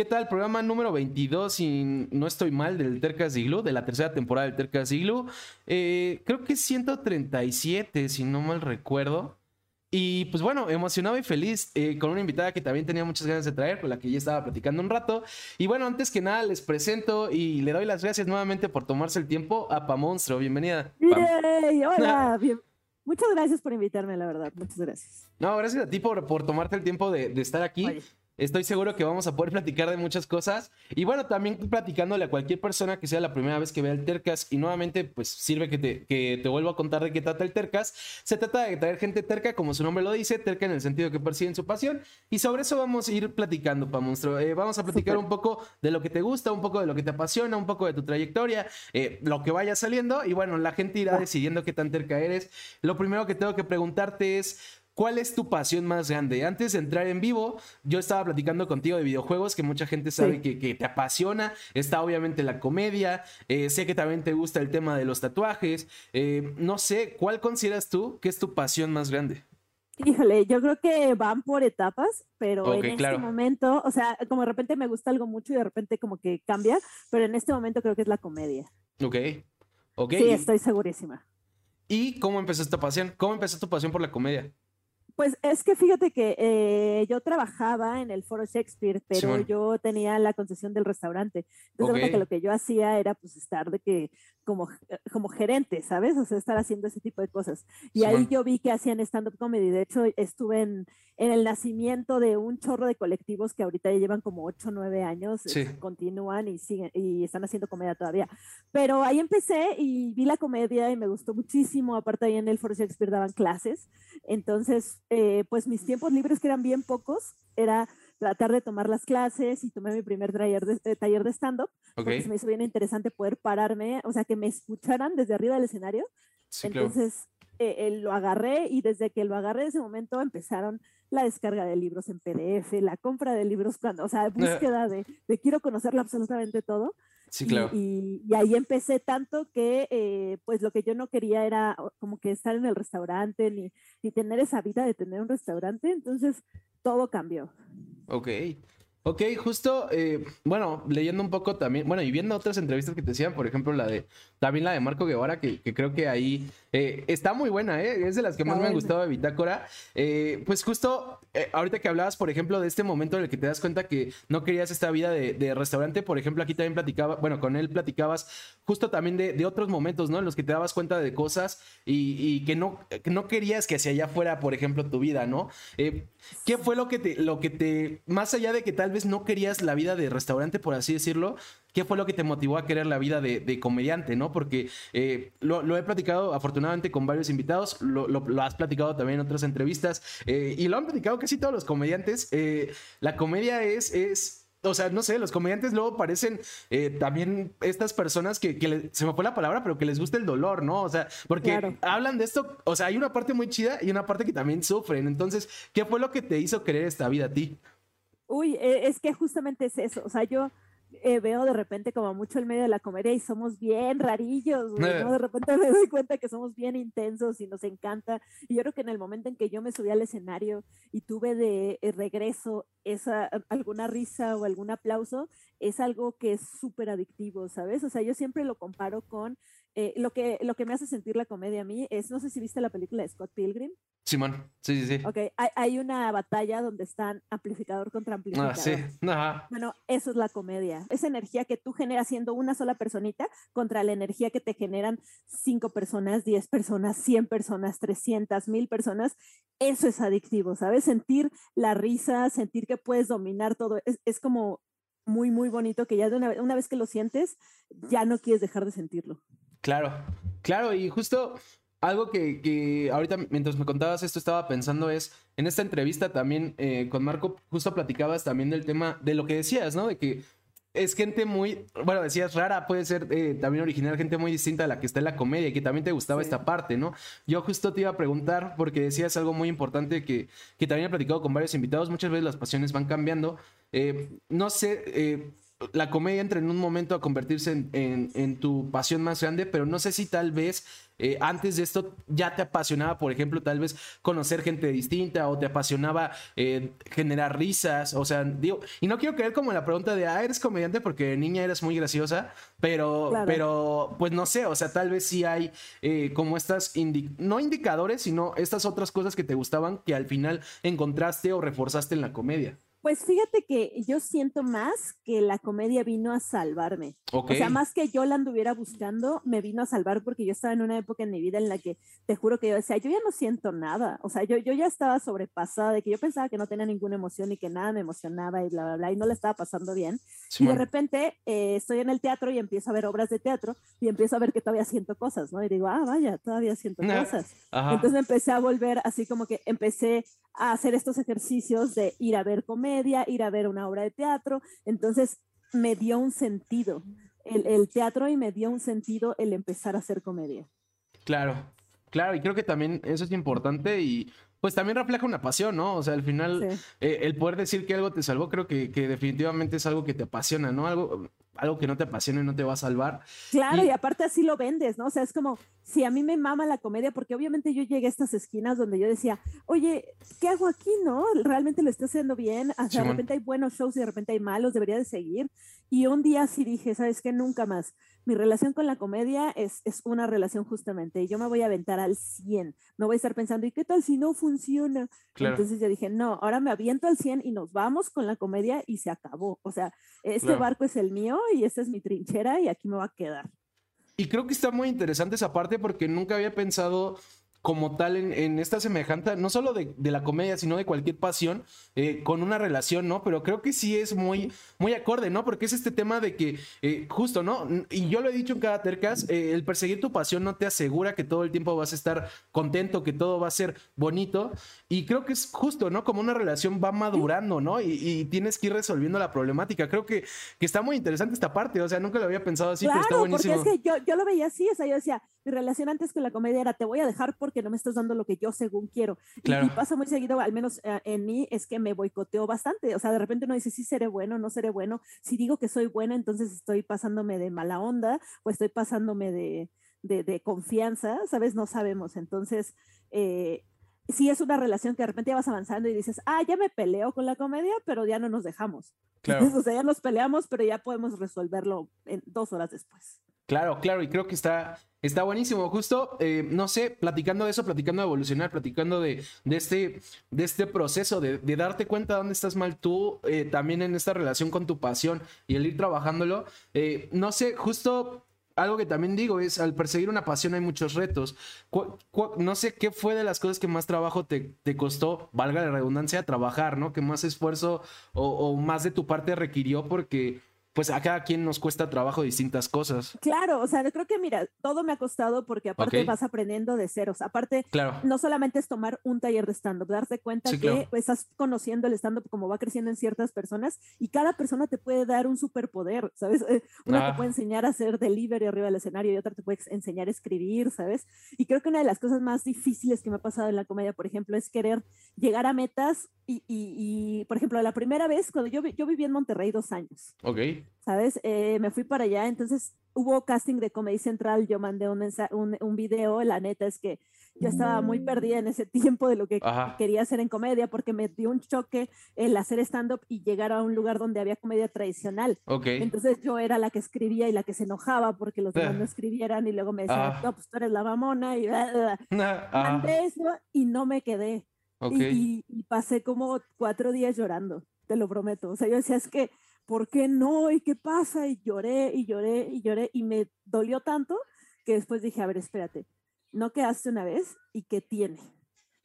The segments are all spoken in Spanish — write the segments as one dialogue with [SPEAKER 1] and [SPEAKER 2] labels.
[SPEAKER 1] ¿Qué tal? Programa número 22, y no estoy mal, del Tercas Igloo, de la tercera temporada del Tercas Igloo. Eh, creo que es 137, si no mal recuerdo. Y pues bueno, emocionado y feliz eh, con una invitada que también tenía muchas ganas de traer, con la que ya estaba platicando un rato. Y bueno, antes que nada les presento y le doy las gracias nuevamente por tomarse el tiempo a Pa Monstruo. Bienvenida.
[SPEAKER 2] Hola, bien. Muchas gracias por invitarme, la verdad. Muchas gracias.
[SPEAKER 1] No, gracias a ti por, por tomarte el tiempo de, estar aquí. Estoy seguro que vamos a poder platicar de muchas cosas. Y bueno, también platicándole a cualquier persona que sea la primera vez que vea el Tercas. Y nuevamente, pues sirve que te, que te vuelva a contar de qué trata el Tercas. Se trata de traer gente terca, como su nombre lo dice, terca en el sentido que persiguen su pasión. Y sobre eso vamos a ir platicando, pa' monstruo. Eh, vamos a platicar un poco de lo que te gusta, un poco de lo que te apasiona, un poco de tu trayectoria, eh, lo que vaya saliendo. Y bueno, la gente irá decidiendo qué tan terca eres. Lo primero que tengo que preguntarte es. ¿Cuál es tu pasión más grande? Antes de entrar en vivo, yo estaba platicando contigo de videojuegos que mucha gente sabe que, te apasiona. Está obviamente la comedia. Eh, sé que también te gusta el tema de los tatuajes. Eh, no sé, ¿cuál consideras tú que es tu pasión más grande?
[SPEAKER 2] Híjole, yo creo que van por etapas, pero en este momento, o sea, como de repente me gusta algo mucho y de repente como que cambia, pero en este momento creo que es la comedia.
[SPEAKER 1] Ok, ok.
[SPEAKER 2] Sí, estoy segurísima.
[SPEAKER 1] ¿Y cómo empezó esta pasión? ¿Cómo empezó tu pasión por la comedia?
[SPEAKER 2] Pues es que fíjate que eh, yo trabajaba en el Foro Shakespeare, pero yo tenía la concesión del restaurante. Entonces, que lo que yo hacía era pues estar de que como, como gerente, ¿sabes? O sea, estar haciendo ese tipo de cosas. Y ahí yo vi que hacían stand-up comedy. De hecho, estuve en, en, el nacimiento de un chorro de colectivos que ahorita ya llevan como 8 o 9 años, eh, continúan y siguen y están haciendo comedia todavía. Pero ahí empecé y vi la comedia y me gustó muchísimo. Aparte, ahí en el Foro Shakespeare daban clases. Entonces, eh, pues mis tiempos libres, que eran bien pocos, era tratar de tomar las clases y tomé mi primer taller de, eh, taller de stand-up, porque se me hizo bien interesante poder pararme, o sea, que me escucharan desde arriba del escenario. Entonces, eh, eh, lo agarré y desde que lo agarré en ese momento empezaron la descarga de libros en PDF, la compra de libros, cuando, o sea, búsqueda de, de quiero conocerlo absolutamente todo.
[SPEAKER 1] Sí, claro.
[SPEAKER 2] Y, ahí empecé tanto que, pues, lo que yo no quería era como que estar en el restaurante ni, ni tener esa vida de tener un restaurante. Entonces, todo cambió.
[SPEAKER 1] Ok. Ok, justo, eh, bueno, leyendo un poco también, bueno, y viendo otras entrevistas que te decían, por ejemplo, la de, también la de Marco Guevara, que, creo que ahí eh, está muy buena, ¿eh? Es de las que más me han gustado de Bitácora. Eh, pues justo, ahorita que hablabas, por ejemplo, de este momento en el que te das cuenta que no querías esta vida de, restaurante, por ejemplo, aquí también platicaba, bueno, con él platicabas justo también de, otros momentos, ¿no? En los que te dabas cuenta de cosas y, que, no, no querías que hacia allá fuera, por ejemplo, tu vida, ¿no? ¿Qué fue lo que te, lo que te, más allá de que tal vez no querías la vida de restaurante, por así decirlo, ¿qué fue lo que te motivó a querer la vida de, comediante, no? Porque eh, lo, he platicado afortunadamente con varios invitados, lo, has platicado también en otras entrevistas eh, y lo han platicado casi todos los comediantes. Eh, la comedia es, es o sea, no sé, los comediantes luego parecen también estas personas que, se me fue la palabra, pero que les gusta el dolor, ¿no? O sea, porque hablan de esto, o sea, hay una parte muy chida y una parte que también sufren. Entonces, ¿qué fue lo que te hizo querer esta vida a ti?
[SPEAKER 2] Uy, e, es que justamente es eso. O sea, yo eh, veo de repente como mucho el medio de la comedia y somos bien rarillos, ¿no? De repente me doy cuenta que somos bien intensos y nos encanta. Y yo creo que en el momento en que yo me subí al escenario y tuve de eh, regreso esa alguna risa o algún aplauso, es algo que es súper adictivo, ¿sabes? O sea, yo siempre lo comparo con eh, lo, que, lo que me hace sentir la comedia a mí es, no sé si viste la película de Scott Pilgrim.
[SPEAKER 1] Simón, sí, sí,
[SPEAKER 2] sí. Ok, hay, una batalla donde están amplificador contra amplificador. Ah, sí, Ajá. Bueno, eso es la comedia. Esa energía que tú generas siendo una sola personita contra la energía que te generan cinco personas, diez personas, cien personas, trescientas, mil personas. Eso es adictivo, ¿sabes? Sentir la risa, sentir que puedes dominar todo. Es, es como muy, muy bonito que ya de una, una vez que lo sientes, ya no quieres dejar de sentirlo.
[SPEAKER 1] Claro, claro, y justo algo que, ahorita mientras me contabas esto estaba pensando es, en esta entrevista también eh, con Marco, justo platicabas también del tema de lo que decías, ¿no? De que es gente muy, bueno, decías rara, puede ser eh, también original, gente muy distinta a la que está en la comedia y que también te gustaba esta parte, ¿no? Yo justo te iba a preguntar, porque decías algo muy importante que, que también he platicado con varios invitados, muchas veces las pasiones van cambiando. Eh, no sé, la comedia entra en un momento a convertirse en, tu pasión más grande, pero no sé si tal vez eh, antes de esto ya te apasionaba, por ejemplo, tal vez conocer gente distinta o te apasionaba eh, generar risas, o sea, digo, y no quiero creer como la pregunta de, ah, eres comediante porque niña eres muy graciosa, pero, pero, pues no sé, o sea, tal vez sí hay eh, como estas, no indicadores, sino estas otras cosas que te gustaban que al final encontraste o reforzaste en la comedia.
[SPEAKER 2] Pues fíjate que yo siento más que la comedia vino a salvarme. O sea, más que yo la anduviera buscando, me vino a salvar porque yo estaba en una época en mi vida en la que te juro que yo decía, yo ya no siento nada. O sea, yo, yo ya estaba sobrepasada de que yo pensaba que no tenía ninguna emoción y que nada me emocionaba y bla, bla, bla, y no le estaba pasando bien. y de repente eh, estoy en el teatro y empiezo a ver obras de teatro y empiezo a ver que todavía siento cosas, ¿no? Y digo, ah, vaya, todavía siento cosas. Entonces empecé a volver así como que empecé a hacer estos ejercicios de ir a ver comedia, ir a ver una obra de teatro. Entonces me dio un sentido el, teatro y me dio un sentido el empezar a hacer comedia.
[SPEAKER 1] Claro, claro, y creo que también eso es importante y pues también refleja una pasión, ¿no? O sea, al final, eh, el poder decir que algo te salvó, creo que, que, definitivamente es algo que te apasiona, ¿no? Algo, algo que no te apasiona y no te va a salvar.
[SPEAKER 2] Claro, y, aparte así lo vendes, ¿no? O sea, es como, si a mí me mama la comedia, porque obviamente yo llegué a estas esquinas donde yo decía, oye, ¿qué hago aquí, no? Realmente lo estoy haciendo bien, o sea, de repente hay buenos shows y de repente hay malos, debería de seguir. Y un día sí dije, ¿sabes qué? Nunca más. Mi relación con la comedia es, es una relación justamente, y yo me voy a aventar al 100, no voy a estar pensando, ¿y qué tal si no funciona? Entonces yo dije, no, ahora me aviento al 100 y nos vamos con la comedia y se acabó. O sea, este barco es el mío y esta es mi trinchera y aquí me va a quedar.
[SPEAKER 1] Y creo que está muy interesante esa parte porque nunca había pensado como tal en, esta semejanza, no solo de, la comedia, sino de cualquier pasión, eh, con una relación, ¿no? Pero creo que sí es muy, muy acorde, ¿no? Porque es este tema de que, eh, justo, ¿no? Y yo lo he dicho en cada tercas, eh, el perseguir tu pasión no te asegura que todo el tiempo vas a estar contento, que todo va a ser bonito. Y creo que es justo, ¿no? Como una relación va madurando, ¿no? Y, tienes que ir resolviendo la problemática. Creo que, que, está muy interesante esta parte, o sea, nunca lo había pensado así, pero está buenísimo.
[SPEAKER 2] Porque es que yo, yo lo veía así, o sea, yo decía, mi relación antes con la comedia era, te voy a dejar por que no me estás dando lo que yo según quiero. Y, pasa muy seguido, al menos eh, en mí, es que me boicoteo bastante. O sea, de repente uno dice, sí seré bueno, no seré bueno. Si digo que soy buena, entonces estoy pasándome de mala onda o estoy pasándome de, de, confianza, ¿sabes? No sabemos. Entonces, eh, sí es una relación que de repente vas avanzando y dices, ah, ya me peleo con la comedia, pero ya no nos dejamos. Claro. o sea, ya nos peleamos, pero ya podemos resolverlo en dos horas después.
[SPEAKER 1] Claro, claro, y creo que está, está buenísimo. Justo, eh, no sé, platicando de eso, platicando de evolucionar, platicando de, de, este, de este proceso, de, darte cuenta de dónde estás mal tú, eh, también en esta relación con tu pasión y el ir trabajándolo. Eh, no sé, justo algo que también digo es, al perseguir una pasión hay muchos retos. no sé qué fue de las cosas que más trabajo te, te, costó, valga la redundancia, trabajar, ¿no? Que más esfuerzo o, o más de tu parte requirió porque pues a cada quien nos cuesta trabajo distintas cosas.
[SPEAKER 2] Claro, o sea, yo creo que mira, todo me ha costado porque aparte vas aprendiendo de ceros. Aparte, no solamente es tomar un taller de stand-up, darte cuenta que estás conociendo el stand-up como va creciendo en ciertas personas y cada persona te puede dar un superpoder, ¿sabes? Eh, una te puede enseñar a hacer delivery arriba del escenario y otra te puede enseñar a escribir, ¿sabes? Y creo que una de las cosas más difíciles que me ha pasado en la comedia, por ejemplo, es querer llegar a metas y, y, por ejemplo, la primera vez, cuando yo, yo viví en Monterrey dos años.
[SPEAKER 1] Ok.
[SPEAKER 2] ¿Sabes? Eh, me fui para allá, entonces hubo casting de Comedy Central, yo mandé un, un, un, video, la neta es que yo estaba muy perdida en ese tiempo de lo que quería hacer en comedia, porque me dio un choque el hacer stand-up y llegar a un lugar donde había comedia tradicional.
[SPEAKER 1] Okay.
[SPEAKER 2] Entonces yo era la que escribía y la que se enojaba porque los demás no escribieran y luego me decían, no, pues tú eres la mamona y mandé eso y no me quedé. Y, y pasé como cuatro días llorando, te lo prometo. O sea, yo decía, es que ¿por qué no? ¿Y qué pasa? Y lloré y lloré y lloré y me dolió tanto que después dije, a ver, espérate, no quedaste una vez y qué tiene.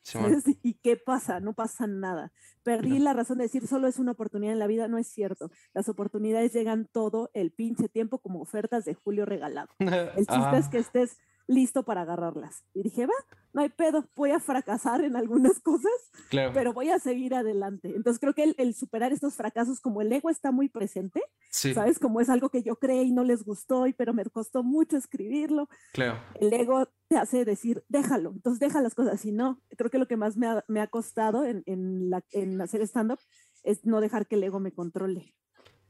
[SPEAKER 2] ¿Y qué pasa? No pasa nada. Perdí la razón de decir solo es una oportunidad en la vida, no es cierto. Las oportunidades llegan todo el pinche tiempo como ofertas de Julio regalado. El chiste es que estés listo para agarrarlas. Y dije, va, no hay pedo, voy a fracasar en algunas cosas, pero voy a seguir adelante. Entonces creo que el, superar estos fracasos, como el ego está muy presente, ¿sabes? Como es algo que yo creé y no les gustó, y, pero me costó mucho escribirlo.
[SPEAKER 1] Claro.
[SPEAKER 2] El ego te hace decir, déjalo, entonces deja las cosas. Si no, creo que lo que más me ha, me ha costado en, en, la, en hacer stand-up es no dejar que el ego me controle.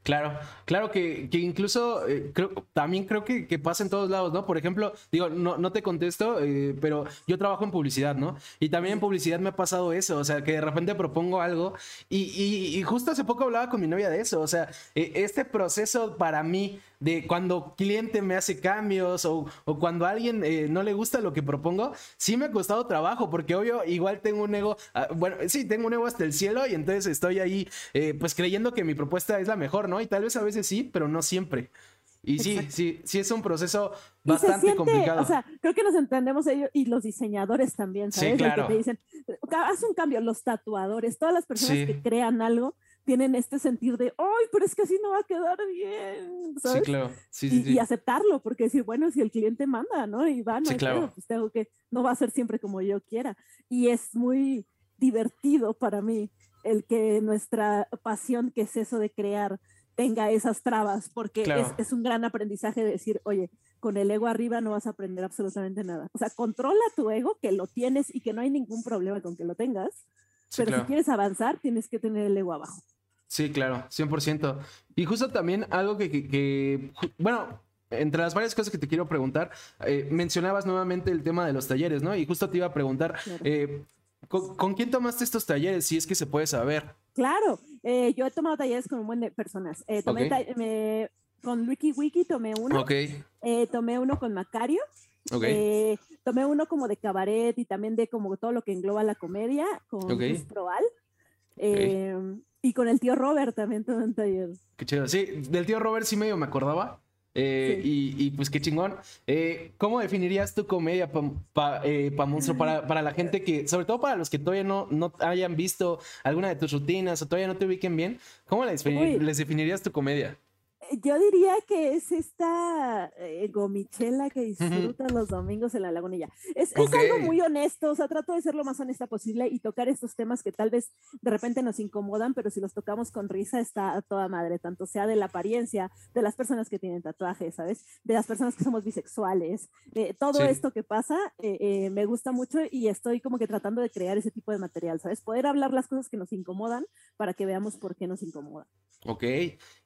[SPEAKER 1] Claro, claro que, que incluso eh, creo, también creo que, que, pasa en todos lados, ¿no? Por ejemplo, digo, no, no te contesto, eh, pero yo trabajo en publicidad, ¿no? Y también en publicidad me ha pasado eso, o sea, que de repente propongo algo y, y, y justo hace poco hablaba con mi novia de eso, o sea, eh, este proceso para mí de cuando cliente me hace cambios o, o cuando a alguien eh, no le gusta lo que propongo, sí me ha costado trabajo, porque obvio, igual tengo un ego, ah, bueno, sí, tengo un ego hasta el cielo y entonces estoy ahí, eh, pues creyendo que mi propuesta es la mejor, ¿no? Y tal vez a veces sí, pero no siempre. Y sí, sí, sí es un proceso bastante complicado.
[SPEAKER 2] O sea, creo que nos entendemos ellos y los diseñadores también, ¿sabes? Sí, claro. que te dicen, haz un cambio, los tatuadores, todas las personas sí. que crean algo, tienen este sentir de, ¡ay, pero es que así no va a quedar bien! ¿sabes?
[SPEAKER 1] Sí, claro. Sí,
[SPEAKER 2] y,
[SPEAKER 1] sí,
[SPEAKER 2] y, aceptarlo, porque decir, bueno, si el cliente manda, ¿no? Y va, no,
[SPEAKER 1] sí, claro.
[SPEAKER 2] pues tengo que, no va a ser siempre como yo quiera. Y es muy divertido para mí el que nuestra pasión, que es eso de crear, tenga esas trabas, porque claro. es, es, un gran aprendizaje de decir, oye, con el ego arriba no vas a aprender absolutamente nada. O sea, controla tu ego, que lo tienes y que no hay ningún problema con que lo tengas, sí, pero claro. si quieres avanzar, tienes que tener el ego abajo.
[SPEAKER 1] Sí, claro, 100%. Y justo también algo que, que, que bueno, entre las varias cosas que te quiero preguntar, eh, mencionabas nuevamente el tema de los talleres, ¿no? Y justo te iba a preguntar, eh, ¿con, ¿con, quién tomaste estos talleres? Si es que se puede saber.
[SPEAKER 2] Claro, eh, yo he tomado talleres con un buen de personas. Eh, tomé okay. me, con Wiki Wiki tomé uno.
[SPEAKER 1] Okay.
[SPEAKER 2] Eh, tomé uno con Macario.
[SPEAKER 1] Okay.
[SPEAKER 2] tomé uno como de cabaret y también de como todo lo que engloba la comedia con Proal. Y con el tío Robert también tomé un taller.
[SPEAKER 1] Qué chido. Sí, del tío Robert sí medio me acordaba. Eh, sí. y, y, pues qué chingón. Eh, ¿Cómo definirías tu comedia, pa, pa, eh, pa monstruo, para, para, la gente que, sobre todo para los que todavía no, no hayan visto alguna de tus rutinas o todavía no te ubiquen bien? ¿Cómo les, les definirías tu comedia?
[SPEAKER 2] Yo diría que es esta eh, gomichela que disfrutan los domingos en la lagunilla. Es, okay. es, algo muy honesto, o sea, trato de ser lo más honesta posible y tocar estos temas que tal vez de repente nos incomodan, pero si los tocamos con risa está a toda madre, tanto sea de la apariencia, de las personas que tienen tatuajes, ¿sabes? De las personas que somos bisexuales. Eh, todo sí. esto que pasa eh, eh, me gusta mucho y estoy como que tratando de crear ese tipo de material, ¿sabes? Poder hablar las cosas que nos incomodan para que veamos por qué nos incomodan.
[SPEAKER 1] Ok.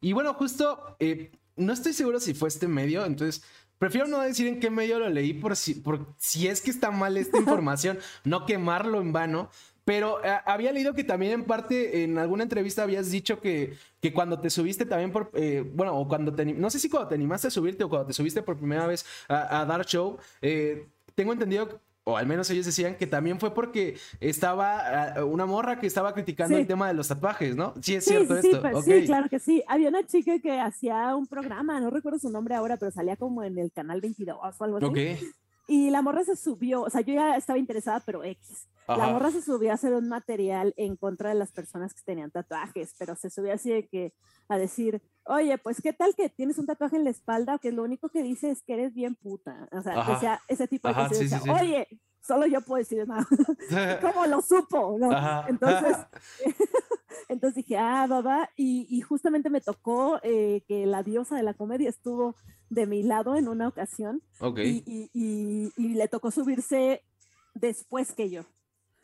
[SPEAKER 1] Y bueno, justo, eh, no estoy seguro si fue este medio, entonces prefiero no decir en qué medio lo leí por si, por si es que está mal esta información, no quemarlo en vano. Pero eh, había leído que también en parte en alguna entrevista habías dicho que, que cuando te subiste también por, eh, bueno, o cuando te, no sé si cuando te animaste a subirte o cuando te subiste por primera vez a, a dar show, eh, tengo entendido o al menos ellos decían que también fue porque estaba uh, una morra que estaba criticando sí. el tema de los tatuajes, ¿no? Sí, es
[SPEAKER 2] sí,
[SPEAKER 1] cierto
[SPEAKER 2] sí,
[SPEAKER 1] esto.
[SPEAKER 2] Pues,
[SPEAKER 1] okay.
[SPEAKER 2] Sí, claro que sí. Había una chica que hacía un programa, no recuerdo su nombre ahora, pero salía como en el canal 22 o algo así.
[SPEAKER 1] Okay.
[SPEAKER 2] Y la morra se subió, o sea, yo ya estaba interesada, pero X. Ajá. La morra se subió a hacer un material en contra de las personas que tenían tatuajes, pero se subió así de que a decir, oye, pues qué tal que tienes un tatuaje en la espalda que lo único que dice es que eres bien puta. O sea, Ajá. que sea ese tipo de cosas. Sí, sí, sí. Oye, solo yo puedo decir nada. ¿Cómo lo supo? ¿no? Entonces, entonces dije, ah, baba, y, y justamente me tocó eh, que la diosa de la comedia estuvo de mi lado en una ocasión.
[SPEAKER 1] Okay.
[SPEAKER 2] Y, y, y, le tocó subirse después que yo.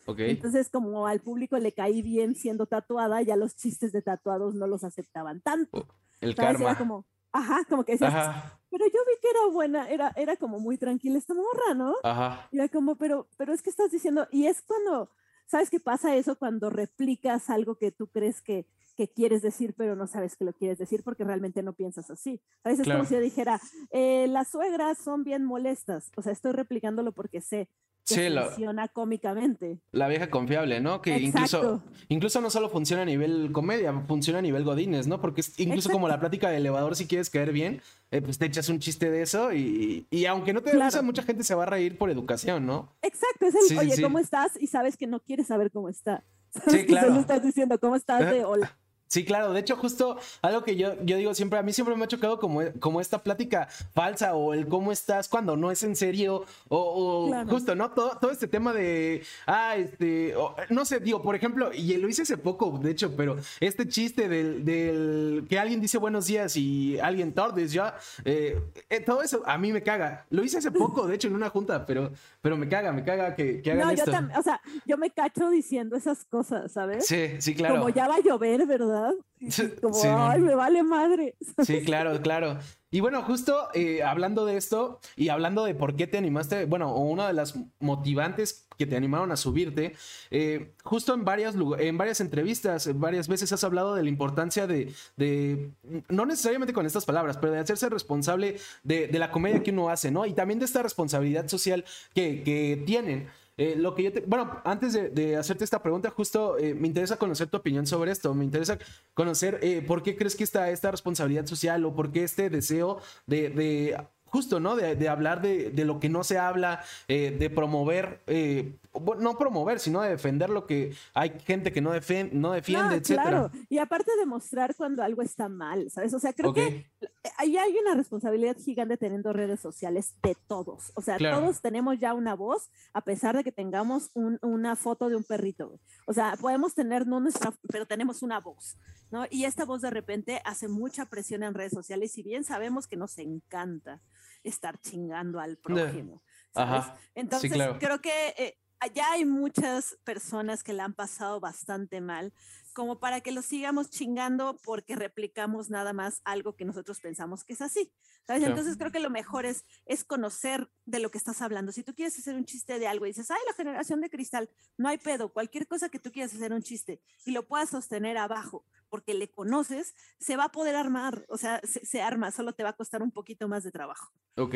[SPEAKER 1] Okay.
[SPEAKER 2] Entonces, como al público le caí bien siendo tatuada, ya los chistes de tatuados no los aceptaban tanto.
[SPEAKER 1] El ¿Sabes? karma.
[SPEAKER 2] Era como, ajá, como que decías, ajá. pero yo vi que era buena, era, era como muy tranquila esta morra, ¿no?
[SPEAKER 1] Ajá.
[SPEAKER 2] Y era como, pero, pero es que estás diciendo, y es cuando, ¿sabes qué pasa eso? Cuando replicas algo que tú crees que, que quieres decir, pero no sabes que lo quieres decir porque realmente no piensas así. A veces claro. como si yo dijera, eh, las suegras son bien molestas, o sea, estoy replicándolo porque sé que sí, funciona la, cómicamente.
[SPEAKER 1] La vieja confiable, ¿no? Que incluso, incluso no solo funciona a nivel comedia, funciona a nivel godines, ¿no? Porque es incluso Exacto. como la plática de elevador, si quieres caer bien, eh, pues te echas un chiste de eso y, y aunque no te claro. risa, mucha gente se va a reír por educación, ¿no?
[SPEAKER 2] Exacto, es el, sí, oye, sí. ¿cómo estás? Y sabes que no quieres saber cómo está.
[SPEAKER 1] Sí, claro.
[SPEAKER 2] Solo estás diciendo, ¿cómo estás? De hola.
[SPEAKER 1] Sí, claro. De hecho, justo algo que yo, yo digo siempre, a mí siempre me ha chocado como, como esta plática falsa o el cómo estás cuando no es en serio o, o claro. justo, ¿no? Todo, todo este tema de, ah, este, o, no sé, digo, por ejemplo, y lo hice hace poco, de hecho, pero este chiste del, del que alguien dice buenos días y alguien tardes ya, eh, eh, todo eso a mí me caga. Lo hice hace poco, de hecho, en una junta, pero, pero me caga, me caga que, que hagan
[SPEAKER 2] no,
[SPEAKER 1] esto.
[SPEAKER 2] Yo o sea, yo me cacho diciendo esas cosas, ¿sabes?
[SPEAKER 1] Sí, sí, claro.
[SPEAKER 2] Como ya va a llover, ¿verdad? ¿Verdad? Como, ay, me vale madre.
[SPEAKER 1] Sí, claro, claro. Y bueno, justo eh, hablando de esto y hablando de por qué te animaste, bueno, o una de las motivantes que te animaron a subirte, eh, justo en varias, en varias entrevistas, varias veces has hablado de la importancia de, de, no necesariamente con estas palabras, pero de hacerse responsable de, de, la comedia que uno hace, ¿no? Y también de esta responsabilidad social que, que tienen. Eh, lo que yo te, bueno, antes de, hacerte esta pregunta, justo eh, me interesa conocer tu opinión sobre esto. Me interesa conocer eh, por qué crees que está esta responsabilidad social o por qué este deseo de, de justo, ¿no? De, hablar de, lo que no se habla, de promover no promover, sino de defender lo que hay gente que no, defiende, no defiende, etcétera. Claro,
[SPEAKER 2] y aparte de mostrar cuando algo está mal, ¿sabes? O sea, creo que ahí hay una responsabilidad gigante teniendo redes sociales de todos. O sea, todos tenemos ya una voz, a pesar de que tengamos una foto de un perrito. O sea, podemos tener no nuestra, pero tenemos una voz, ¿no? Y esta voz de repente hace mucha presión en redes sociales, si bien sabemos que nos encanta estar chingando al prójimo. ¿sabes? Entonces, creo que eh, ya hay muchas personas que la han pasado bastante mal, como para que lo sigamos chingando porque replicamos nada más algo que nosotros pensamos que es así. Entonces creo que lo mejor es, es conocer de lo que estás hablando. Si tú quieres hacer un chiste de algo y dices, ay, la generación de cristal, no hay pedo, cualquier cosa que tú quieras hacer un chiste y lo puedas sostener abajo porque le conoces, se va a poder armar, o sea, se, se arma, solo te va a costar un poquito más de trabajo.
[SPEAKER 1] Ok,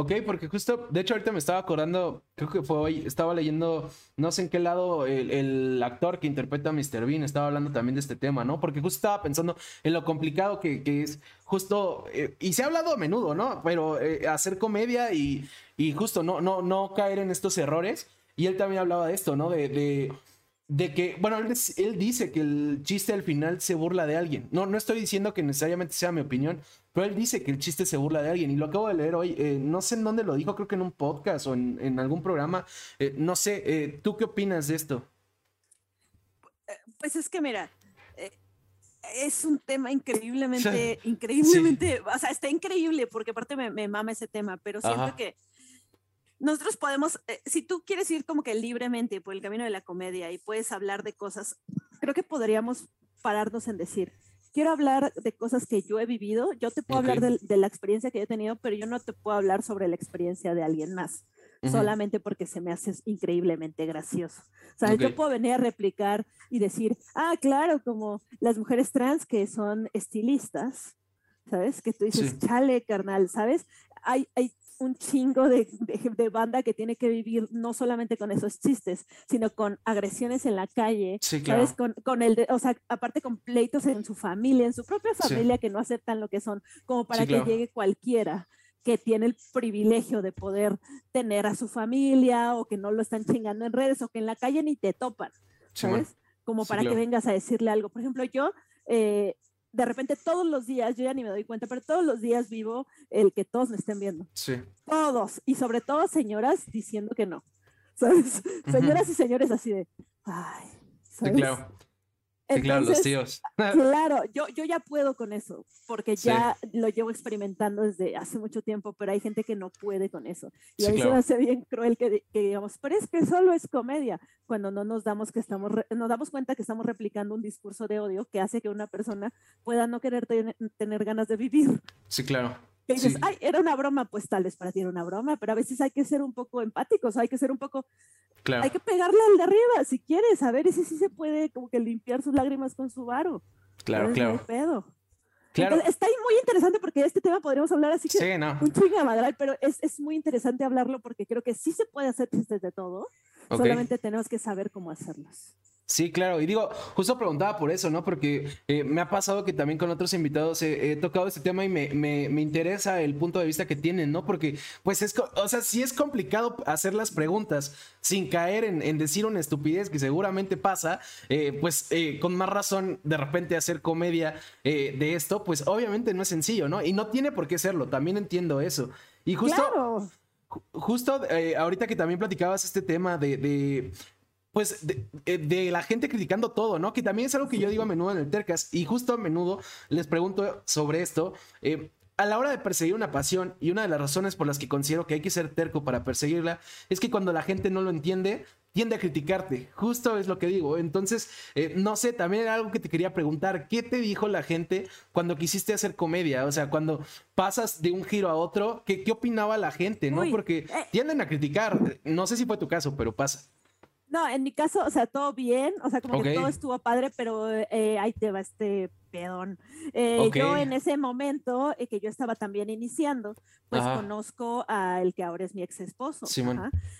[SPEAKER 1] Ok, porque justo, de hecho ahorita me estaba acordando, creo que fue hoy, estaba leyendo, no sé en qué lado el, actor que interpreta a Mr. Bean estaba hablando también de este tema, ¿no? Porque justo estaba pensando en lo complicado que, es justo, eh, y se ha hablado a menudo, ¿no? Pero eh, hacer comedia y, y, justo no, no, no caer en estos errores. Y él también hablaba de esto, ¿no? De, de de que, bueno, él, dice que el chiste al final se burla de alguien. No, no estoy diciendo que necesariamente sea mi opinión, pero él dice que el chiste se burla de alguien. Y lo acabo de leer hoy, eh, no sé en dónde lo dijo, creo que en un podcast o en, algún programa. Eh, no sé, eh, ¿tú qué opinas de esto?
[SPEAKER 2] Pues es que mira, es un tema increíblemente, increíblemente, o sea, está increíble porque aparte me, me mama ese tema, pero siento que nosotros podemos, eh, si tú quieres ir como que libremente por el camino de la comedia y puedes hablar de cosas, creo que podríamos pararnos en decir, quiero hablar de cosas que yo he vivido, yo te puedo hablar de, la experiencia que yo he tenido, pero yo no te puedo hablar sobre la experiencia de alguien más, solamente porque se me hace increíblemente gracioso. O sea, yo puedo venir a replicar y decir, ah, claro, como las mujeres trans que son estilistas, ¿sabes? Que tú dices, chale, carnal, ¿sabes? Hay, hay un chingo de, de, banda que tiene que vivir no solamente con esos chistes, sino con agresiones en la calle, ¿sabes? Con, con el, o sea, aparte con pleitos en su familia, en su propia familia que no aceptan lo que son, como para que llegue cualquiera que tiene el privilegio de poder tener a su familia o que no lo están chingando en redes o que en la calle ni te topan, ¿sabes? como para que vengas a decirle algo. Por ejemplo, yo eh, de repente todos los días, yo ya ni me doy cuenta, pero todos los días vivo el que todos me estén viendo.
[SPEAKER 1] Sí.
[SPEAKER 2] Todos. Y sobre todo señoras diciendo que no. ¿Sabes? Señoras y señores así de, ay.
[SPEAKER 1] ¿sabes? Sí, claro claro, los tíos.
[SPEAKER 2] claro, yo, yo ya puedo con eso, porque ya lo llevo experimentando desde hace mucho tiempo, pero hay gente que no puede con eso. Y a mí se me hace bien cruel que, que, digamos, pero es que solo es comedia, cuando no nos damos, que estamos nos damos cuenta que estamos replicando un discurso de odio que hace que una persona pueda no querer tener ganas de vivir.
[SPEAKER 1] Sí, claro.
[SPEAKER 2] Que dices, ay, era una broma, pues tal vez para ti era una broma, pero a veces hay que ser un poco empáticos, hay que ser un poco, claro. hay que pegarle al de arriba si quieres, a ver si sí se puede como que limpiar sus lágrimas con su varo.
[SPEAKER 1] Claro, claro.
[SPEAKER 2] pedo. Claro. está ahí muy interesante porque este tema podríamos hablar así que
[SPEAKER 1] sí, no.
[SPEAKER 2] un chinga madral, pero es, es, muy interesante hablarlo porque creo que sí se puede hacer chistes de todo, solamente tenemos que saber cómo hacerlos.
[SPEAKER 1] Sí, claro. Y digo, justo preguntaba por eso, ¿no? Porque eh, me ha pasado que también con otros invitados he, tocado este tema y me, me, me, interesa el punto de vista que tienen, ¿no? Porque, pues, es, o sea, sí es complicado hacer las preguntas sin caer en, en decir una estupidez que seguramente pasa, eh, pues, eh, con más razón, de repente hacer comedia de esto, pues, obviamente no es sencillo, ¿no? Y no tiene por qué serlo, también entiendo eso. Y justo...
[SPEAKER 2] Claro.
[SPEAKER 1] Justo ahorita que también platicabas este tema de pues eh, de, la gente criticando todo, ¿no? Que también es algo que yo digo a menudo en el Tercas y justo a menudo les pregunto sobre esto. Eh, a la hora de perseguir una pasión y una de las razones por las que considero que hay que ser terco para perseguirla es que cuando la gente no lo entiende, tiende a criticarte. Justo es lo que digo. Entonces, eh, no sé, también era algo que te quería preguntar. ¿Qué te dijo la gente cuando quisiste hacer comedia? O sea, cuando pasas de un giro a otro, ¿qué, qué opinaba la gente? ¿No? Porque tienden a criticar. No sé si fue tu caso, pero pasa.
[SPEAKER 2] No, en mi caso, o sea, todo bien, o sea, como que todo estuvo padre, pero eh, ahí te va este pedón. Eh, yo en ese momento eh, que yo estaba también iniciando, pues conozco al que ahora es mi ex esposo.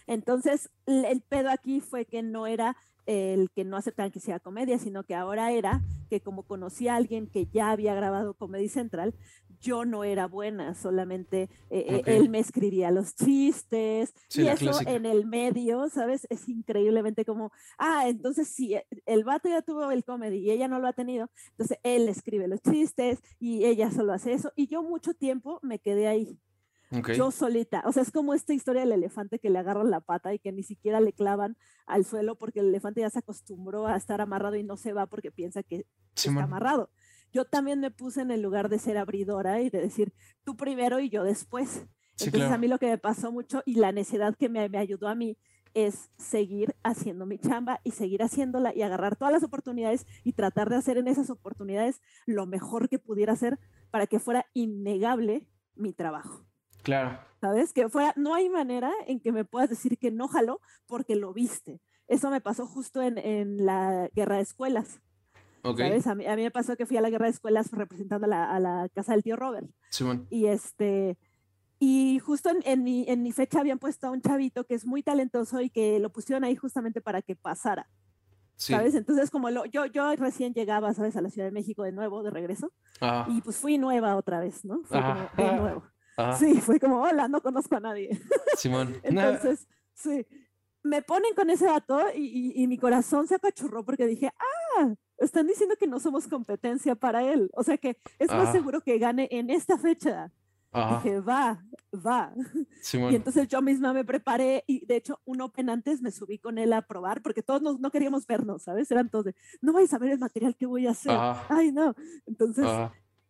[SPEAKER 2] Entonces, el pedo aquí fue que no era el que no aceptaban que sea comedia, sino que ahora era que como conocí a alguien que ya había grabado Comedy Central, yo no era buena, solamente eh, eh, él me escribía los chistes y eso en el medio, ¿sabes? Es increíblemente como, ah, entonces si e, el vato ya tuvo el comedy y ella no lo ha tenido, entonces él escribe los chistes y ella solo hace eso y yo mucho tiempo me quedé ahí. Yo solita, o sea, es como esta historia del elefante que le agarran la pata y que ni siquiera le clavan al suelo porque el elefante ya se acostumbró a estar amarrado y no se va porque piensa que está amarrado. Yo también me puse en el lugar de ser abridora y de decir, tú primero y yo después. Entonces a mí lo que me pasó mucho y la necesidad que me, ayudó a mí es seguir haciendo mi chamba y seguir haciéndola y agarrar todas las oportunidades y tratar de hacer en esas oportunidades lo mejor que pudiera hacer para que fuera innegable mi trabajo.
[SPEAKER 1] Claro.
[SPEAKER 2] ¿Sabes? Que fuera, no hay manera en que me puedas decir que no jaló porque lo viste. Eso me pasó justo en, en la guerra de escuelas. A mí, me pasó que fui a la guerra de escuelas representando a la, casa del tío Robert. Y este. Y justo en, mi, en mi fecha habían puesto a un chavito que es muy talentoso y que lo pusieron ahí justamente para que pasara. ¿Sabes? Entonces, como lo, yo, yo recién llegaba, ¿sabes? A la Ciudad de México de nuevo, de regreso. Y pues fui nueva otra vez, ¿no? Fue como de nuevo. Sí, fue como, hola, no conozco a nadie.
[SPEAKER 1] Simón.
[SPEAKER 2] Entonces, sí. Me ponen con ese dato y, y mi corazón se apachurró porque dije, ah, están diciendo que no somos competencia para él. O sea que es más seguro que gane en esta fecha. Dije, va, va. Y entonces yo misma me preparé y de hecho un Open antes me subí con él a probar porque todos no queríamos vernos, ¿sabes? Eran todos de, no vais a ver el material que voy a hacer. Ay, no. Entonces,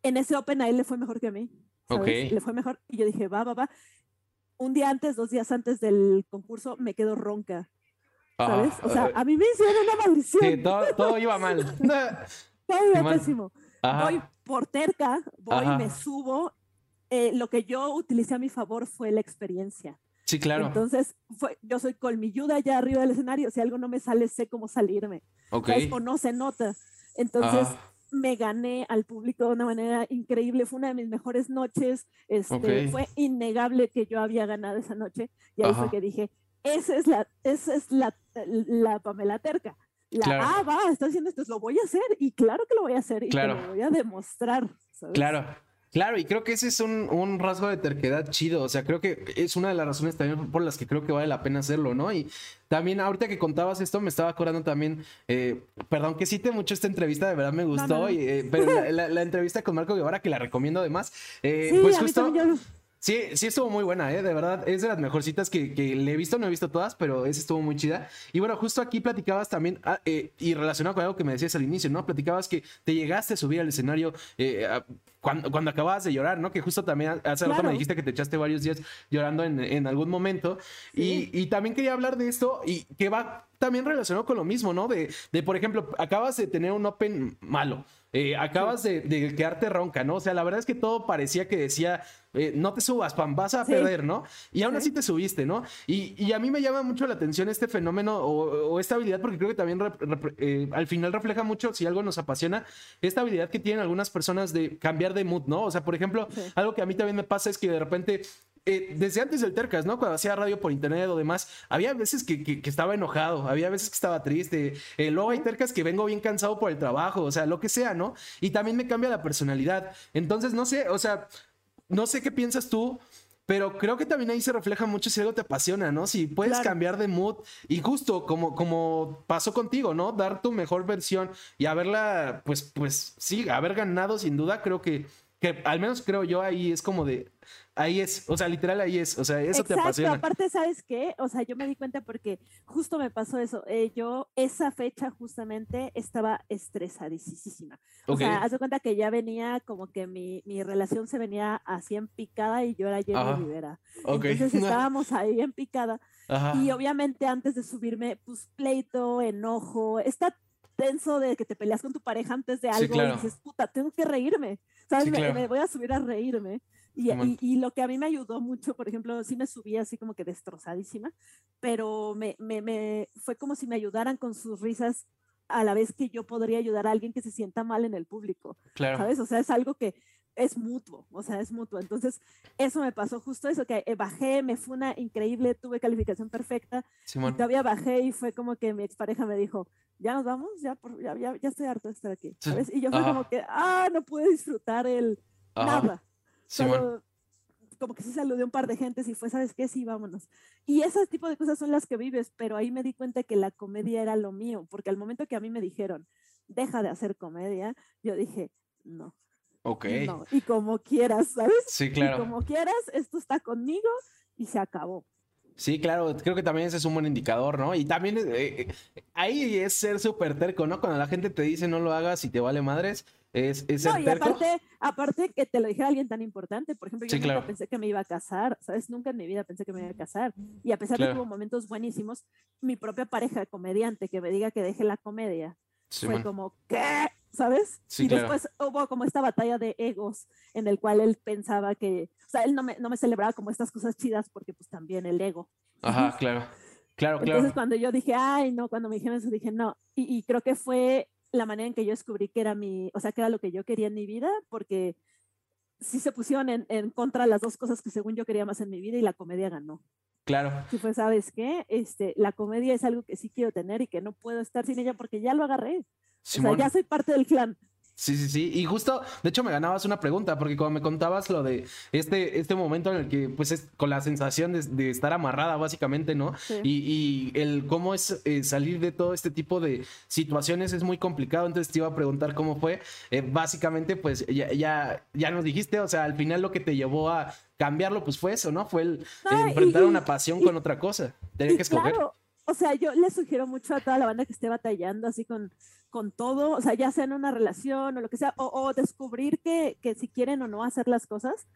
[SPEAKER 2] en ese Open a él le fue mejor que a mí. ¿Sabes? Le fue mejor y yo dije, va, va, va. Un día antes, dos días antes del concurso, me quedo ronca ¿Sabes? O sea, a mí me hicieron una maldición.
[SPEAKER 1] Sí, todo, iba mal.
[SPEAKER 2] todo iba pésimo. Voy por terca, voy, me subo. Eh, lo que yo utilicé a mi favor fue la experiencia.
[SPEAKER 1] Sí, claro.
[SPEAKER 2] Entonces, fue, yo soy colmilluda allá arriba del escenario. Si algo no me sale, sé cómo salirme.
[SPEAKER 1] Ok.
[SPEAKER 2] O no se nota. Entonces, me gané al público de una manera increíble. Fue una de mis mejores noches. Este, Fue innegable que yo había ganado esa noche. Y ahí fue que dije, esa es la, esa es la, la Pamela Terca. La, ah, va, está haciendo esto, lo voy a hacer y claro que lo voy a hacer y lo voy a demostrar.
[SPEAKER 1] Claro, claro, y creo que ese es un, un, rasgo de terquedad chido, o sea, creo que es una de las razones también por las que creo que vale la pena hacerlo, ¿no? Y también ahorita que contabas esto me estaba acordando también, eh, perdón que cite mucho esta entrevista, de verdad me gustó, Y, eh, pero la, entrevista con Marco Guevara, que la recomiendo además, eh, pues justo... Sí, sí estuvo muy buena, ¿eh? De verdad, es de las mejorcitas que, que le he visto, no he visto todas, pero esa estuvo muy chida. Y bueno, justo aquí platicabas también, ah, eh, y relacionado con algo que me decías al inicio, ¿no? Platicabas que te llegaste a subir al escenario eh, cuando, cuando acababas de llorar, ¿no? Que justo también hace rato me dijiste que te echaste varios días llorando en, en algún momento. Y, y, también quería hablar de esto y que va también relacionado con lo mismo, ¿no? De, de por ejemplo, acabas de tener un Open malo. Eh, acabas de, quedarte ronca, ¿no? O sea, la verdad es que todo parecía que decía, eh, no te subas, Pam, vas a perder, ¿no? Y aún así te subiste, ¿no? Y, a mí me llama mucho la atención este fenómeno o, esta habilidad, porque creo que también eh, al final refleja mucho, si algo nos apasiona, esta habilidad que tienen algunas personas de cambiar de mood, ¿no? O sea, por ejemplo, algo que a mí también me pasa es que de repente eh, desde antes del Tercas, ¿no? Cuando hacía radio por internet o demás, había veces que, estaba enojado, había veces que estaba triste. Eh, luego hay Tercas que vengo bien cansado por el trabajo, o sea, lo que sea, ¿no? Y también me cambia la personalidad. Entonces, no sé, o sea, no sé qué piensas tú. Pero creo que también ahí se refleja mucho si algo te apasiona, ¿no? Si puedes cambiar de mood y justo como, como pasó contigo, ¿no? Dar tu mejor versión y haberla, pues, pues sí, haber ganado sin duda, creo que que al menos creo yo ahí es como de, ahí es, o sea, literal ahí es, o sea, eso te apasiona.
[SPEAKER 2] aparte, ¿sabes qué? O sea, yo me di cuenta porque justo me pasó eso, eh, yo esa fecha justamente estaba estresadísima. O sea, haz de cuenta que ya venía como que mi, mi relación se venía así en picada y yo era Jenny Rivera. Entonces estábamos ahí en picada y obviamente antes de subirme, pues pleito, enojo, está tenso de que te peleas con tu pareja antes de algo y dices, puta, tengo que reírme, ¿sabes? me, voy a subir a reírme. Y, y, lo que a mí me ayudó mucho, por ejemplo, sí me subí así como que destrozadísima, pero me, me, me, fue como si me ayudaran con sus risas a la vez que yo podría ayudar a alguien que se sienta mal en el público. Claro. ¿Sabes? O sea, es algo que es mutuo, o sea, es mutuo. Entonces, eso me pasó justo eso, que eh, bajé, me fue una increíble, tuve calificación perfecta. Y todavía bajé y fue como que mi expareja me dijo, ya nos vamos, ya, ya, ya, estoy harto de estar aquí. ¿sabes? Y yo fue como que, ah, no pude disfrutar el nada. Solo, como que sí saludé un par de gentes y fue, ¿sabes qué? Sí, vámonos. Y ese tipo de cosas son las que vives, pero ahí me di cuenta que la comedia era lo mío, porque al momento que a mí me dijeron, deja de hacer comedia, yo dije, no,
[SPEAKER 1] Ok.
[SPEAKER 2] y como quieras, ¿sabes?
[SPEAKER 1] Sí, claro.
[SPEAKER 2] Y como quieras, esto está conmigo y se acabó.
[SPEAKER 1] Sí, claro, creo que también ese es un buen indicador, ¿no? Y también eh, eh, ahí es ser súper terco, ¿no? Cuando la gente te dice no lo hagas y te vale madres, es, es ser no, y
[SPEAKER 2] aparte, aparte que te lo dijera alguien tan importante, por ejemplo, yo nunca pensé que me iba a casar, ¿sabes? Nunca en mi vida pensé que me iba a casar. Y a pesar de que hubo momentos buenísimos, mi propia pareja comediante que me diga que deje la comedia, fue como, ¿qué? ¿Sabes? y después hubo como esta batalla de egos en el cual él pensaba que, o sea, él no me, no me celebraba como estas cosas chidas porque pues también el ego.
[SPEAKER 1] Ajá, claro. Claro,
[SPEAKER 2] claro. Entonces cuando yo dije, ay, no, cuando me dijeron eso dije, no. Y, y, creo que fue la manera en que yo descubrí que era mi, o sea, que era lo que yo quería en mi vida, porque sí se pusieron en, en contra las dos cosas que según yo quería más en mi vida y la comedia ganó.
[SPEAKER 1] Claro.
[SPEAKER 2] Sí, pues, ¿sabes qué? Este, la comedia es algo que sí quiero tener y que no puedo estar sin ella porque ya lo agarré. O sea, ya soy parte del clan.
[SPEAKER 1] Sí, sí, sí. Y justo, de hecho, me ganabas una pregunta, porque cuando me contabas lo de este, este momento en el que, pues, es con la sensación de, estar amarrada, básicamente, ¿no? Y, el cómo es eh, salir de todo este tipo de situaciones es muy complicado. Entonces te iba a preguntar cómo fue. Eh, básicamente, pues, ya, ya, ya nos dijiste, o sea, al final lo que te llevó a cambiarlo, pues fue eso, ¿no? Fue el, enfrentar una pasión con otra cosa. Tener que escoger.
[SPEAKER 2] O sea, yo le sugiero mucho a toda la banda que esté batallando así con, con todo, o sea, ya sea en una relación o lo que sea, o, descubrir que, que, si quieren o no hacer las cosas,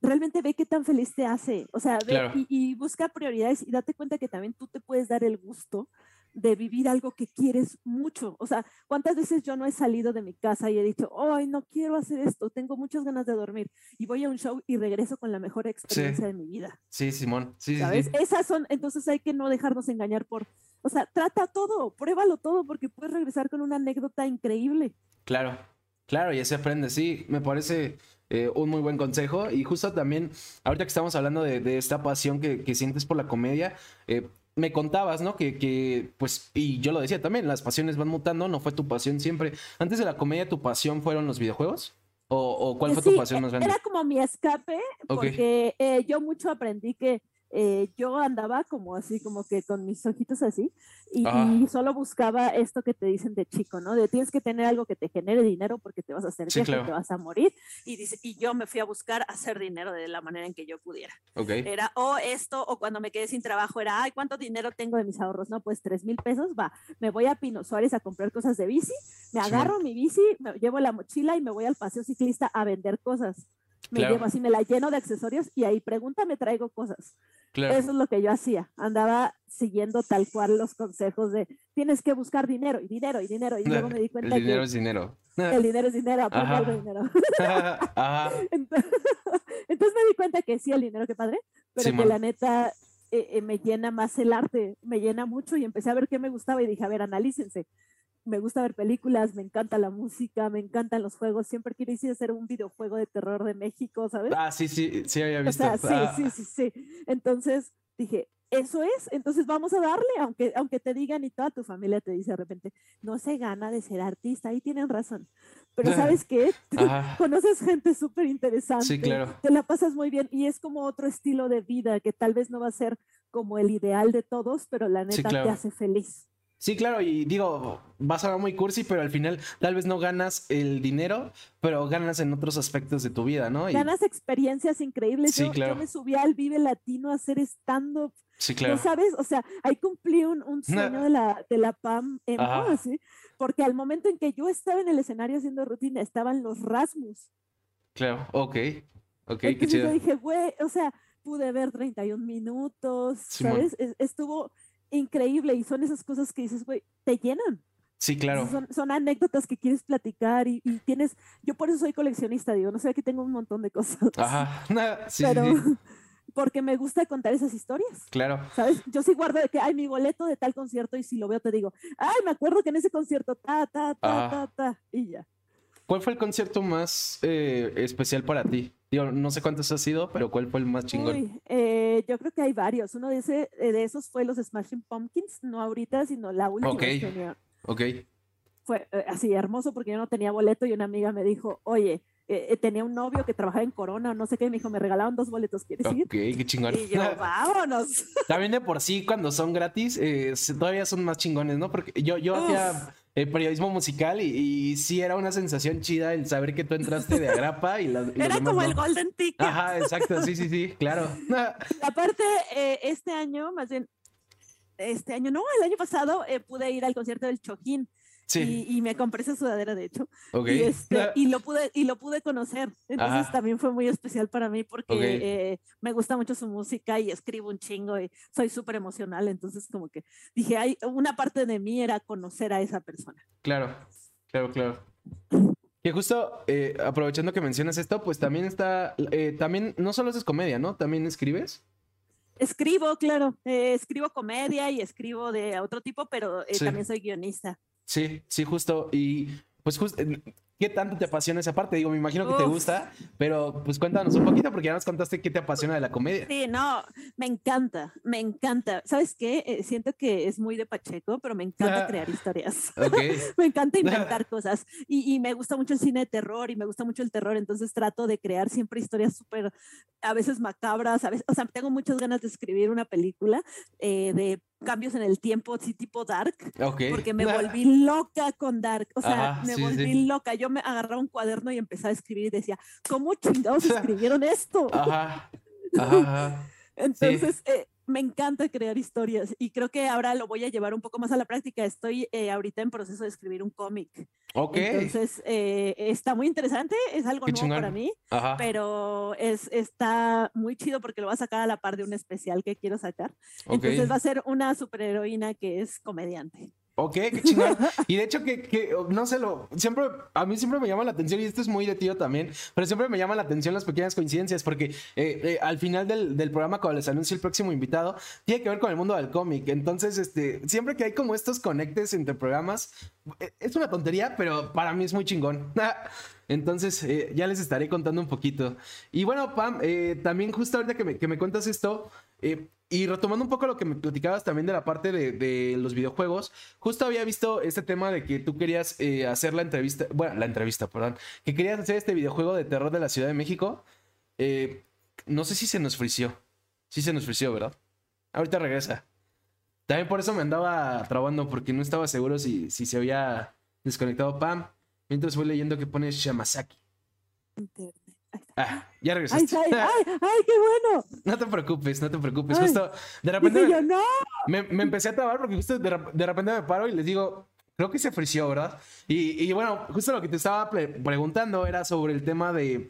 [SPEAKER 2] realmente ve qué tan feliz te hace. O sea, ve y, y, busca prioridades y date cuenta que también tú te puedes dar el gusto de vivir algo que quieres mucho. O sea, ¿cuántas veces yo no he salido de mi casa y he dicho, ay, no quiero hacer esto, tengo muchas ganas de dormir y voy a un show y regreso con la mejor experiencia de mi vida?
[SPEAKER 1] Sí, Simón. Sí,
[SPEAKER 2] ¿Sabes? Esas son, entonces hay que no dejarnos engañar por, o sea, trata todo, pruébalo todo porque puedes regresar con una anécdota increíble.
[SPEAKER 1] Claro, claro, y se aprende, sí, me parece eh, un muy buen consejo. Y justo también, ahorita que estamos hablando de, esta pasión que, que, sientes por la comedia, eh, me contabas, ¿no? Que, que, pues, y yo lo decía también, las pasiones van mutando, no fue tu pasión siempre. Antes de la comedia, ¿tu pasión fueron los videojuegos? ¿O, cuál fue tu pasión más grande?
[SPEAKER 2] Era como mi escape, porque eh, yo mucho aprendí que eh, yo andaba como así, como que con mis ojitos así, y, solo buscaba esto que te dicen de chico, ¿no? De tienes que tener algo que te genere dinero porque te vas a hacer viejo, te vas a morir, y, dice, y yo me fui a buscar hacer dinero de la manera en que yo pudiera. Era o esto, o cuando me quedé sin trabajo, era, ay, ¿cuánto dinero tengo de mis ahorros? No, pues tres mil pesos, va, me voy a Pino Suárez a comprar cosas de bici, me agarro mi bici, me llevo la mochila y me voy al paseo ciclista a vender cosas. Me llevo así, me la lleno de accesorios y ahí pregunta, me traigo cosas. Eso es lo que yo hacía. Andaba siguiendo tal cual los consejos de tienes que buscar dinero y dinero y dinero. Y luego me di cuenta
[SPEAKER 1] el dinero es dinero.
[SPEAKER 2] El dinero es dinero, dinero. Entonces, me di cuenta que sí, el dinero, qué padre, pero que la neta eh, eh, me llena más el arte, me llena mucho y empecé a ver qué me gustaba y dije, a ver, analícense me gusta ver películas, me encanta la música, me encantan los juegos. Siempre quise hacer un videojuego de terror de México, ¿sabes?
[SPEAKER 1] Ah, sí, sí, sí había visto.
[SPEAKER 2] O sea, sí, sí, sí, sí. Entonces dije, eso es, entonces vamos a darle, aunque, aunque te digan y toda tu familia te dice de repente, no se gana de ser artista, ahí tienen razón. Pero sabes qué, conoces gente súper interesante,
[SPEAKER 1] sí, claro.
[SPEAKER 2] te la pasas muy bien y es como otro estilo de vida que tal vez no va a ser como el ideal de todos, pero la neta te hace feliz.
[SPEAKER 1] Sí, claro, y digo, vas a ver muy cursi, pero al final tal vez no ganas el dinero, pero ganas en otros aspectos de tu vida, ¿no?
[SPEAKER 2] Ganas experiencias increíbles. Sí, claro. yo me subí al Vive Latino a hacer stand-up.
[SPEAKER 1] Sí, claro.
[SPEAKER 2] ¿No sabes? O sea, ahí cumplí un, sueño de, la, de la PAM en ¿sí? Porque al momento en que yo estaba en el escenario haciendo rutina, estaban los Rasmus.
[SPEAKER 1] Claro, ok. Ok,
[SPEAKER 2] qué chido. yo dije, güey, o sea, pude ver 31 minutos, ¿sabes? Estuvo increíble y son esas cosas que dices, güey, te llenan.
[SPEAKER 1] Sí, claro.
[SPEAKER 2] Son, anécdotas que quieres platicar y, tienes, yo por eso soy coleccionista, digo, no sé, aquí tengo un montón de cosas.
[SPEAKER 1] Ajá, sí,
[SPEAKER 2] pero porque me gusta contar esas historias.
[SPEAKER 1] Claro.
[SPEAKER 2] ¿Sabes? Yo sí guardo de que, ay, mi boleto de tal concierto y si lo veo te digo, ay, me acuerdo que en ese concierto, ta, ta, ta, ta, ta, y ya.
[SPEAKER 1] ¿Cuál fue el concierto más eh, especial para ti? Digo, no sé cuántos ha sido, pero ¿cuál fue el más chingón? Uy,
[SPEAKER 2] eh, yo creo que hay varios. Uno de, ese, eh, de esos fue los Smashing Pumpkins, no ahorita, sino la última.
[SPEAKER 1] Ok. Ok.
[SPEAKER 2] Fue así hermoso porque yo no tenía boleto y una amiga me dijo, oye, tenía un novio que trabajaba en Corona o no sé qué, me dijo, me regalaron dos boletos, ¿quieres ir?
[SPEAKER 1] Ok, qué chingón.
[SPEAKER 2] Y yo, vámonos.
[SPEAKER 1] También de por sí, cuando son gratis, todavía son más chingones, ¿no? Porque yo, yo hacía el periodismo musical y, sí era una sensación chida el saber que tú entraste de agrapa y, la,
[SPEAKER 2] Era como el Golden Ticket.
[SPEAKER 1] Ajá, exacto, sí, sí, sí, claro.
[SPEAKER 2] Aparte, eh, este año, más bien, este año, no, el año pasado eh, pude ir al concierto del Chojín y, me compré esa sudadera, de hecho. Y, este, y, lo pude, y lo pude conocer. Entonces también fue muy especial para mí porque eh, me gusta mucho su música y escribo un chingo y soy súper emocional. Entonces como que dije, hay, una parte de mí era conocer a esa persona.
[SPEAKER 1] Claro, claro, claro. Que justo eh, aprovechando que mencionas esto, pues también está, eh, también no solo haces comedia, ¿no? También escribes.
[SPEAKER 2] Escribo, claro, escribo comedia y escribo de otro tipo, pero también soy guionista.
[SPEAKER 1] Sí, sí, justo. Y pues justo, ¿qué tanto te apasiona esa parte? Digo, me imagino que te gusta, pero pues cuéntanos un poquito porque ya nos contaste qué te apasiona de la comedia.
[SPEAKER 2] Sí, no, me encanta, me encanta. ¿Sabes qué? Eh, siento que es muy de Pacheco, pero me encanta crear historias. me encanta inventar cosas y, y, me gusta mucho el cine de terror y me gusta mucho el terror, entonces trato de crear siempre historias súper, a veces macabras, a veces, o sea, tengo muchas ganas de escribir una película eh, de cambios en el tiempo, sí, tipo Dark, porque me volví loca con Dark, o sea, me volví loca. Yo me agarraba un cuaderno y empezaba a escribir y decía, ¿cómo chingados escribieron esto?
[SPEAKER 1] Ajá. Ajá.
[SPEAKER 2] Entonces, eh, me encanta crear historias y creo que ahora lo voy a llevar un poco más a la práctica. Estoy eh, ahorita en proceso de escribir un cómic.
[SPEAKER 1] Ok.
[SPEAKER 2] Entonces, eh, está muy interesante, es algo nuevo para mí, pero es, está muy chido porque lo va a sacar a la par de un especial que quiero sacar. Entonces va a ser una superheroína que es comediante.
[SPEAKER 1] Ok, qué chingón. Y de hecho, que, no sé, lo, siempre, a mí siempre me llama la atención, y esto es muy de tío también, pero siempre me llama la atención las pequeñas coincidencias, porque eh, eh, al final del, del, programa, cuando les anuncio el próximo invitado, tiene que ver con el mundo del cómic. Entonces, este, siempre que hay como estos conectes entre programas, eh, es una tontería, pero para mí es muy chingón. Entonces, ya les estaré contando un poquito. Y bueno, Pam, también justo ahorita que me, que me cuentas esto, y retomando un poco lo que me platicabas también de la parte de, los videojuegos, justo había visto este tema de que tú querías eh, hacer la entrevista, bueno, la entrevista, perdón, que querías hacer este videojuego de terror de la Ciudad de México. Eh, no sé si se nos frició. Sí se nos frició, ¿verdad? Ahorita regresa. También por eso me andaba trabando, porque no estaba seguro si, si se había desconectado Pam. Mientras voy leyendo que pone Shamasaki. Ah, ya regresaste.
[SPEAKER 2] Ay, ay, qué bueno.
[SPEAKER 1] No te preocupes, no te preocupes. justo de repente me, me, empecé a trabar porque justo de, repente me paro y les digo, creo que se frició, ¿verdad? Y, y bueno, justo lo que te estaba preguntando era sobre el tema de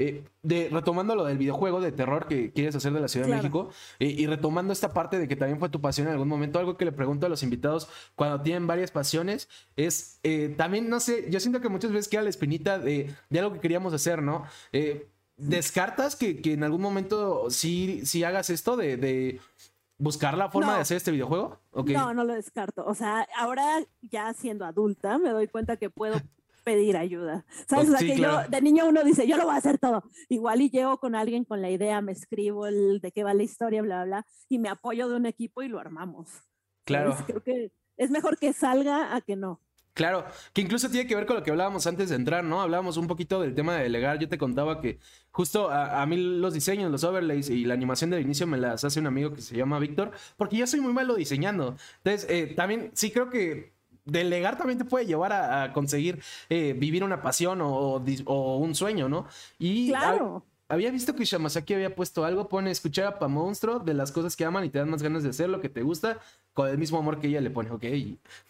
[SPEAKER 1] eh, de, retomando lo del videojuego de terror que quieres hacer de la Ciudad de México eh, y retomando esta parte de que también fue tu pasión en algún momento, algo que le pregunto a los invitados cuando tienen varias pasiones es eh, también, no sé, yo siento que muchas veces queda la espinita de, de algo que queríamos hacer, ¿no? ¿Descartas que, que, en algún momento sí, sí hagas esto de, buscar la forma de hacer este videojuego?
[SPEAKER 2] No, no lo descarto. O sea, ahora ya siendo adulta me doy cuenta que puedo pedir ayuda. ¿Sabes? Pues que yo, de niño uno dice, yo lo voy a hacer todo. Igual y llego con alguien con la idea, me escribo el de qué va la historia, bla, bla, y me apoyo de un equipo y lo armamos.
[SPEAKER 1] Claro.
[SPEAKER 2] Creo que es mejor que salga a que no.
[SPEAKER 1] Claro, que incluso tiene que ver con lo que hablábamos antes de entrar, ¿no? Hablábamos un poquito del tema de delegar. Yo te contaba que justo a, mí los diseños, los overlays y la animación del inicio me las hace un amigo que se llama Víctor, porque yo soy muy malo diseñando. Entonces, eh, también sí creo que delegar también te puede llevar a, conseguir eh, vivir una pasión o, un sueño, ¿no?
[SPEAKER 2] Y claro
[SPEAKER 1] había visto que Shamasaki había puesto algo, pone escuchar a Pa Monstruo de las cosas que aman y te dan más ganas de hacer lo que te gusta con el mismo amor que ella le pone, ok.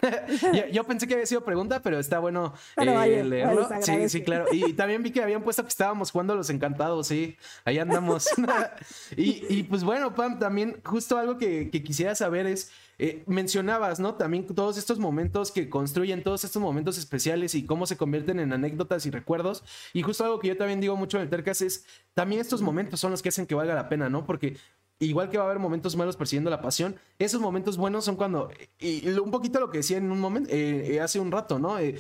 [SPEAKER 1] yo, pensé que había sido pregunta, pero está bueno eh, leerlo. sí, sí, claro. Y, también vi que habían puesto que estábamos jugando a los encantados, sí. Ahí andamos. y, pues bueno, Pam, también justo algo que, quisiera saber es, eh, mencionabas, ¿no? También todos estos momentos que construyen, todos estos momentos especiales y cómo se convierten en anécdotas y recuerdos. Y justo algo que yo también digo mucho en el Tercas es, también estos momentos son los que hacen que valga la pena, ¿no? Porque igual que va a haber momentos malos persiguiendo la pasión, esos momentos buenos son cuando, y un poquito lo que decía en un momento, eh, eh, hace un rato, ¿no? Eh,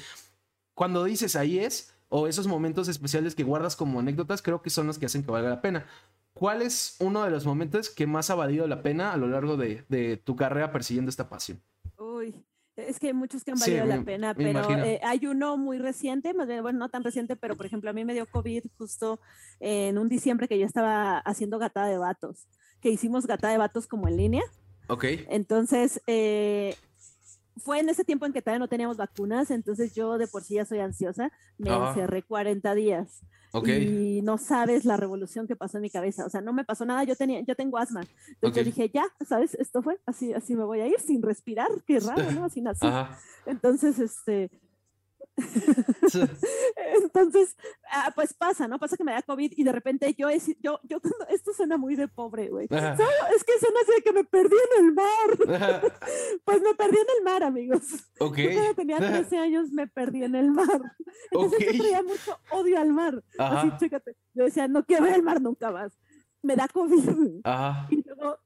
[SPEAKER 1] cuando dices ahí es, o esos momentos especiales que guardas como anécdotas, creo que son los que hacen que valga la pena. ¿Cuál es uno de los momentos que más ha valido la pena a lo largo de, tu carrera persiguiendo esta pasión?
[SPEAKER 2] Uy, es que hay muchos que han valido la pena, pero hay uno muy reciente, bueno, no tan reciente, pero por ejemplo, a mí me dio COVID justo en un diciembre que yo estaba haciendo gatada de vatos que hicimos gata de vatos como en línea.
[SPEAKER 1] Ok.
[SPEAKER 2] Entonces, eh, fue en ese tiempo en que todavía no teníamos vacunas, entonces yo de por sí ya soy ansiosa, me encerré 40 días. Y no sabes la revolución que pasó en mi cabeza. O sea, no me pasó nada, yo tenía, yo tengo asma. Entonces dije, ya, ¿sabes? Esto fue, así, así me voy a ir sin respirar, qué raro, ¿no? Así. Entonces, este, Entonces, ah, pues pasa, ¿no? Pasa que me da COVID y de repente yo, yo, yo, esto suena muy de pobre, güey. Es que suena así de que me perdí en el mar. pues me perdí en el mar, amigos.
[SPEAKER 1] Ok.
[SPEAKER 2] Yo cuando tenía 13 años me perdí en el mar. Entonces yo traía mucho odio al mar. Así, chécate. Yo decía, no quiero ver el mar nunca más. Me da COVID.
[SPEAKER 1] Ajá.
[SPEAKER 2] Y luego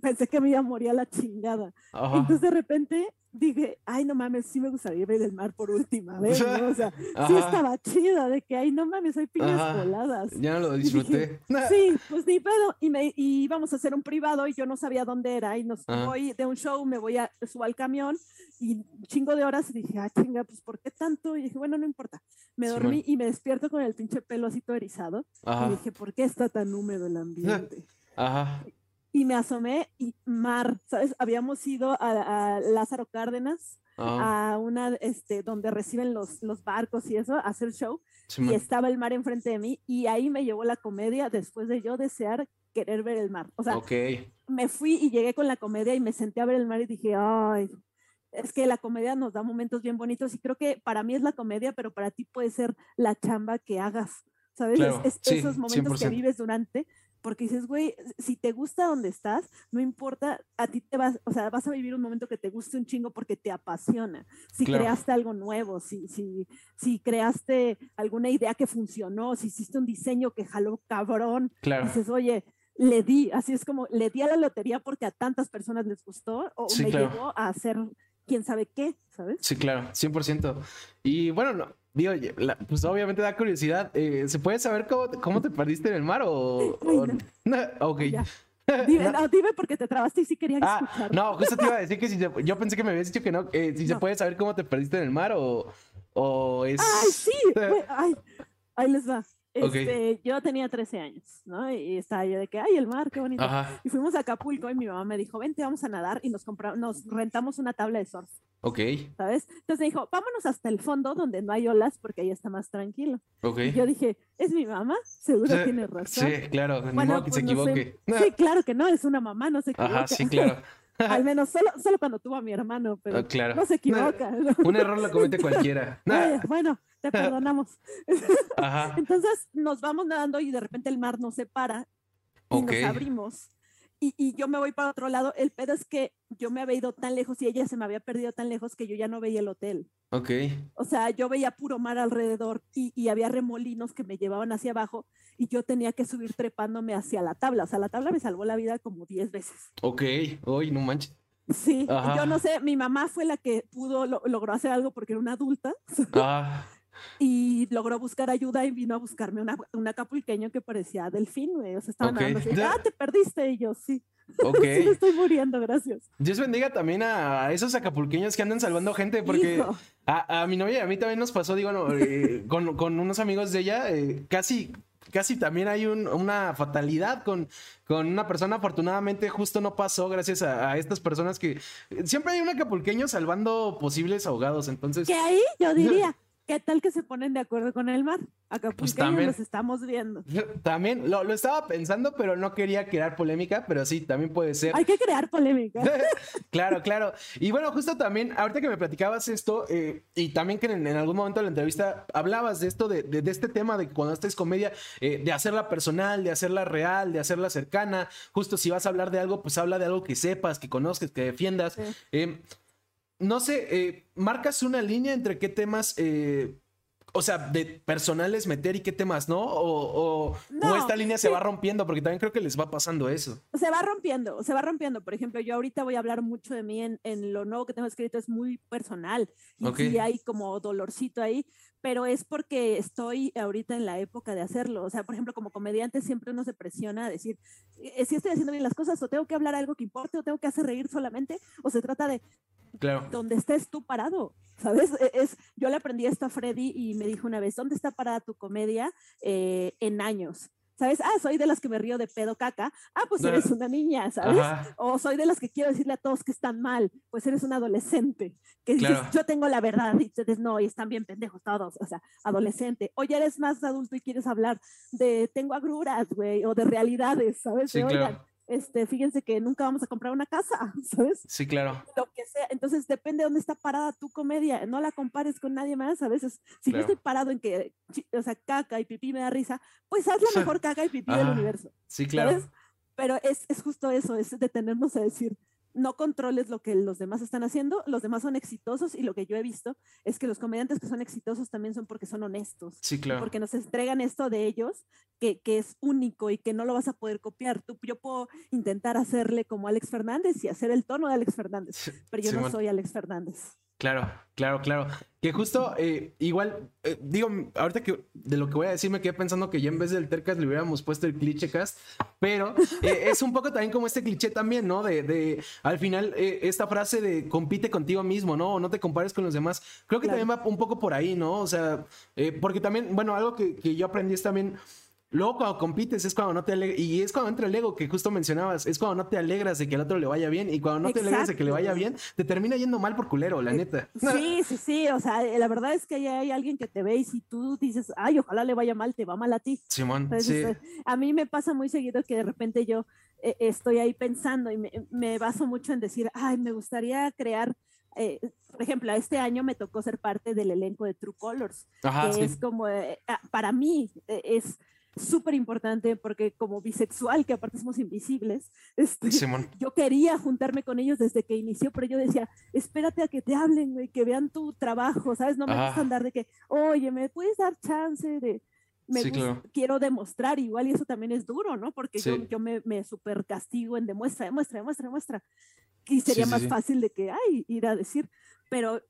[SPEAKER 2] pensé que me iba a morir a la chingada. Entonces de repente dije, ay, no mames, sí me gustaría ver el mar por última vez, ¿no? O sea, sí estaba chido de que, ay, no mames, hay piñas voladas.
[SPEAKER 1] Ya no lo disfruté.
[SPEAKER 2] sí, pues ni pedo. Y, me, y íbamos a hacer un privado y yo no sabía dónde era. Y nos voy de un show, me voy a, subo al camión y chingo de horas y dije, ah, chinga, pues ¿por qué tanto? Y dije, bueno, no importa. Me dormí y me despierto con el pinche pelo así todo erizado. Y dije, ¿por qué está tan húmedo el ambiente?
[SPEAKER 1] Ajá
[SPEAKER 2] y me asomé y mar, ¿sabes? Habíamos ido a, Lázaro Cárdenas, ah. a una, este, donde reciben los, los barcos y eso, a hacer show, y estaba el mar enfrente de mí, y ahí me llevó la comedia después de yo desear querer ver el mar. O sea, me fui y llegué con la comedia y me senté a ver el mar y dije, ay, es que la comedia nos da momentos bien bonitos y creo que para mí es la comedia, pero para ti puede ser la chamba que hagas, ¿sabes? esos momentos que vives durante porque dices, güey, si te gusta donde estás, no importa, a ti te vas, o sea, vas a vivir un momento que te guste un chingo porque te apasiona. Si creaste algo nuevo, si, si, si creaste alguna idea que funcionó, si hiciste un diseño que jaló cabrón, dices, oye, le di, así es como, le di a la lotería porque a tantas personas les gustó o me llevó a hacer quién sabe qué, ¿sabes?
[SPEAKER 1] Sí, claro, 100%. Y bueno, no, Digo, pues obviamente da curiosidad. Eh, ¿Se puede saber cómo, te perdiste en el mar o...?
[SPEAKER 2] no? ok. Dime, no. dime porque te trabaste y sí quería ah, escuchar.
[SPEAKER 1] No, justo te iba a decir que si yo pensé que me habías dicho que no. Eh, si se puede saber cómo te perdiste en el mar o, o es...
[SPEAKER 2] ¡Ay, sí! Ay, ahí les va. Este, Yo tenía 13 años, ¿no? Y estaba yo de que, ay, el mar, qué bonito. Y fuimos a Acapulco y mi mamá me dijo, vente, vamos a nadar y nos, compramos, nos rentamos una tabla de surf.
[SPEAKER 1] Ok.
[SPEAKER 2] ¿Sabes? Entonces me dijo, vámonos hasta el fondo donde no hay olas porque ahí está más tranquilo.
[SPEAKER 1] Ok.
[SPEAKER 2] Y yo dije, ¿es mi mamá? Seguro tiene razón.
[SPEAKER 1] Sí, claro, bueno, que se pues, equivoque.
[SPEAKER 2] Sí, claro que no, es una mamá, no se equivoca.
[SPEAKER 1] Ajá, sí, claro.
[SPEAKER 2] Al menos solo, solo cuando tuvo a mi hermano, pero ah, claro. no se equivoca.
[SPEAKER 1] Un error lo comete cualquiera.
[SPEAKER 2] bueno, te perdonamos. Ajá. Entonces nos vamos nadando y de repente el mar nos separa y nos abrimos y, yo me voy para otro lado. El pedo es que yo me había ido tan lejos y ella se me había perdido tan lejos que yo ya no veía el hotel.
[SPEAKER 1] Ok.
[SPEAKER 2] O sea, yo veía puro mar alrededor y, había remolinos que me llevaban hacia abajo y yo tenía que subir trepándome hacia la tabla. O sea, la tabla me salvó la vida como 10 veces.
[SPEAKER 1] Ok, hoy no manches.
[SPEAKER 2] Sí, yo no sé, mi mamá fue la que pudo, logró hacer algo porque era una adulta.
[SPEAKER 1] Ah.
[SPEAKER 2] Y logró buscar ayuda y vino a buscarme una, un acapulqueño que parecía delfín, güey. O sea, estaban okay. ah, te perdiste. Y yo, sí.
[SPEAKER 1] Ok.
[SPEAKER 2] sí, estoy muriendo, gracias.
[SPEAKER 1] Dios bendiga también a esos acapulqueños que andan salvando gente, porque a, mi novia y a mí también nos pasó, digo, eh, con, con, unos amigos de ella, eh, casi casi también hay una fatalidad con, con una persona. Afortunadamente, justo no pasó gracias a, estas personas que siempre hay un acapulqueño salvando posibles ahogados. Entonces,
[SPEAKER 2] que ahí yo diría. ¿Qué tal que se ponen de acuerdo con el mar? Acá pues también, los estamos viendo.
[SPEAKER 1] También lo, estaba pensando, pero no quería crear polémica, pero sí, también puede ser.
[SPEAKER 2] Hay que crear polémica.
[SPEAKER 1] claro, claro. Y bueno, justo también, ahorita que me platicabas esto, eh, y también que en, algún momento de la entrevista hablabas de esto, de, de, este tema de que cuando estés comedia, eh, de hacerla personal, de hacerla real, de hacerla cercana. Justo si vas a hablar de algo, pues habla de algo que sepas, que conozcas, que defiendas. Eh, no sé, eh, marcas una línea entre qué temas, eh, o sea, de personales meter y qué temas no, o, esta línea se va rompiendo, porque también creo que les va pasando eso.
[SPEAKER 2] Se va rompiendo, se va rompiendo. Por ejemplo, yo ahorita voy a hablar mucho de mí en, lo nuevo que tengo escrito, es muy personal y hay como dolorcito ahí, pero es porque estoy ahorita en la época de hacerlo. O sea, por ejemplo, como comediante siempre uno se presiona a decir, eh, si estoy haciendo bien las cosas, o tengo que hablar algo que importe, o tengo que hacer reír solamente, o se trata de
[SPEAKER 1] Claro.
[SPEAKER 2] Donde estés tú parado, ¿sabes? E, es, yo le aprendí esto a Freddy y me dijo una vez, ¿dónde está parada tu comedia eh, en años? ¿Sabes? Ah, soy de las que me río de pedo caca. Ah, pues eres una niña, ¿sabes? O soy de las que quiero decirle a todos que están mal. Pues eres un adolescente. Que dices, yo tengo la verdad. Y ustedes no, y están bien pendejos todos. O sea, adolescente. O ya eres más adulto y quieres hablar de tengo agruras, güey, o de realidades, ¿sabes?
[SPEAKER 1] Sí,
[SPEAKER 2] este, fíjense que nunca vamos a comprar una casa, ¿sabes?
[SPEAKER 1] Sí, claro.
[SPEAKER 2] Lo que sea. Entonces depende de dónde está parada tu comedia. No la compares con nadie más. A veces, si yo estoy parado en que, o sea, caca y pipí me da risa, pues haz la mejor caca y pipí del universo.
[SPEAKER 1] Sí, claro.
[SPEAKER 2] Pero es, es justo eso, es detenernos a decir, no controles lo que los demás están haciendo, los demás son exitosos y lo que yo he visto es que los comediantes que son exitosos también son porque son honestos.
[SPEAKER 1] Sí, claro.
[SPEAKER 2] Porque nos entregan esto de ellos que, que, es único y que no lo vas a poder copiar. Tú, yo puedo intentar hacerle como Alex Fernández y hacer el tono de Alex Fernández, pero yo no soy Alex Fernández.
[SPEAKER 1] Claro, claro, claro. Que justo, eh, igual, eh, digo, ahorita que de lo que voy a decir me quedé pensando que ya en vez del Tercas le hubiéramos puesto el cliché cast, pero eh, es un poco también como este cliché también, ¿no? De, de al final, esta frase de compite contigo mismo, ¿no? O no te compares con los demás. Creo que también va un poco por ahí, ¿no? O sea, porque también, bueno, algo que, que yo aprendí es también Luego cuando compites es cuando no te alegras, y es cuando entra el ego que justo mencionabas, es cuando no te alegras de que al otro le vaya bien y cuando no te alegras de que le vaya bien, te termina yendo mal por culero, la neta.
[SPEAKER 2] Sí, sí, sí, o sea, la verdad es que hay alguien que te ve y si tú dices, ay, ojalá le vaya mal, te va mal a ti.
[SPEAKER 1] Simón, sí.
[SPEAKER 2] A mí me pasa muy seguido que de repente yo eh, estoy ahí pensando y me, baso mucho en decir, ay, me gustaría crear eh, por ejemplo, este año me tocó ser parte del elenco de True Colors, que es como, eh, para mí, es súper importante porque como bisexual, que aparte somos invisibles, este, yo quería juntarme con ellos desde que inició, pero yo decía, espérate a que te hablen, güey, que vean tu trabajo, ¿sabes? No me gusta andar de que, oye, ¿me puedes dar chance de... Me quiero demostrar igual y eso también es duro, ¿no? Porque yo, yo me, me super castigo en demuestra, demuestra, demuestra, demuestra. Y sería más fácil de que, ay, ir a decir, pero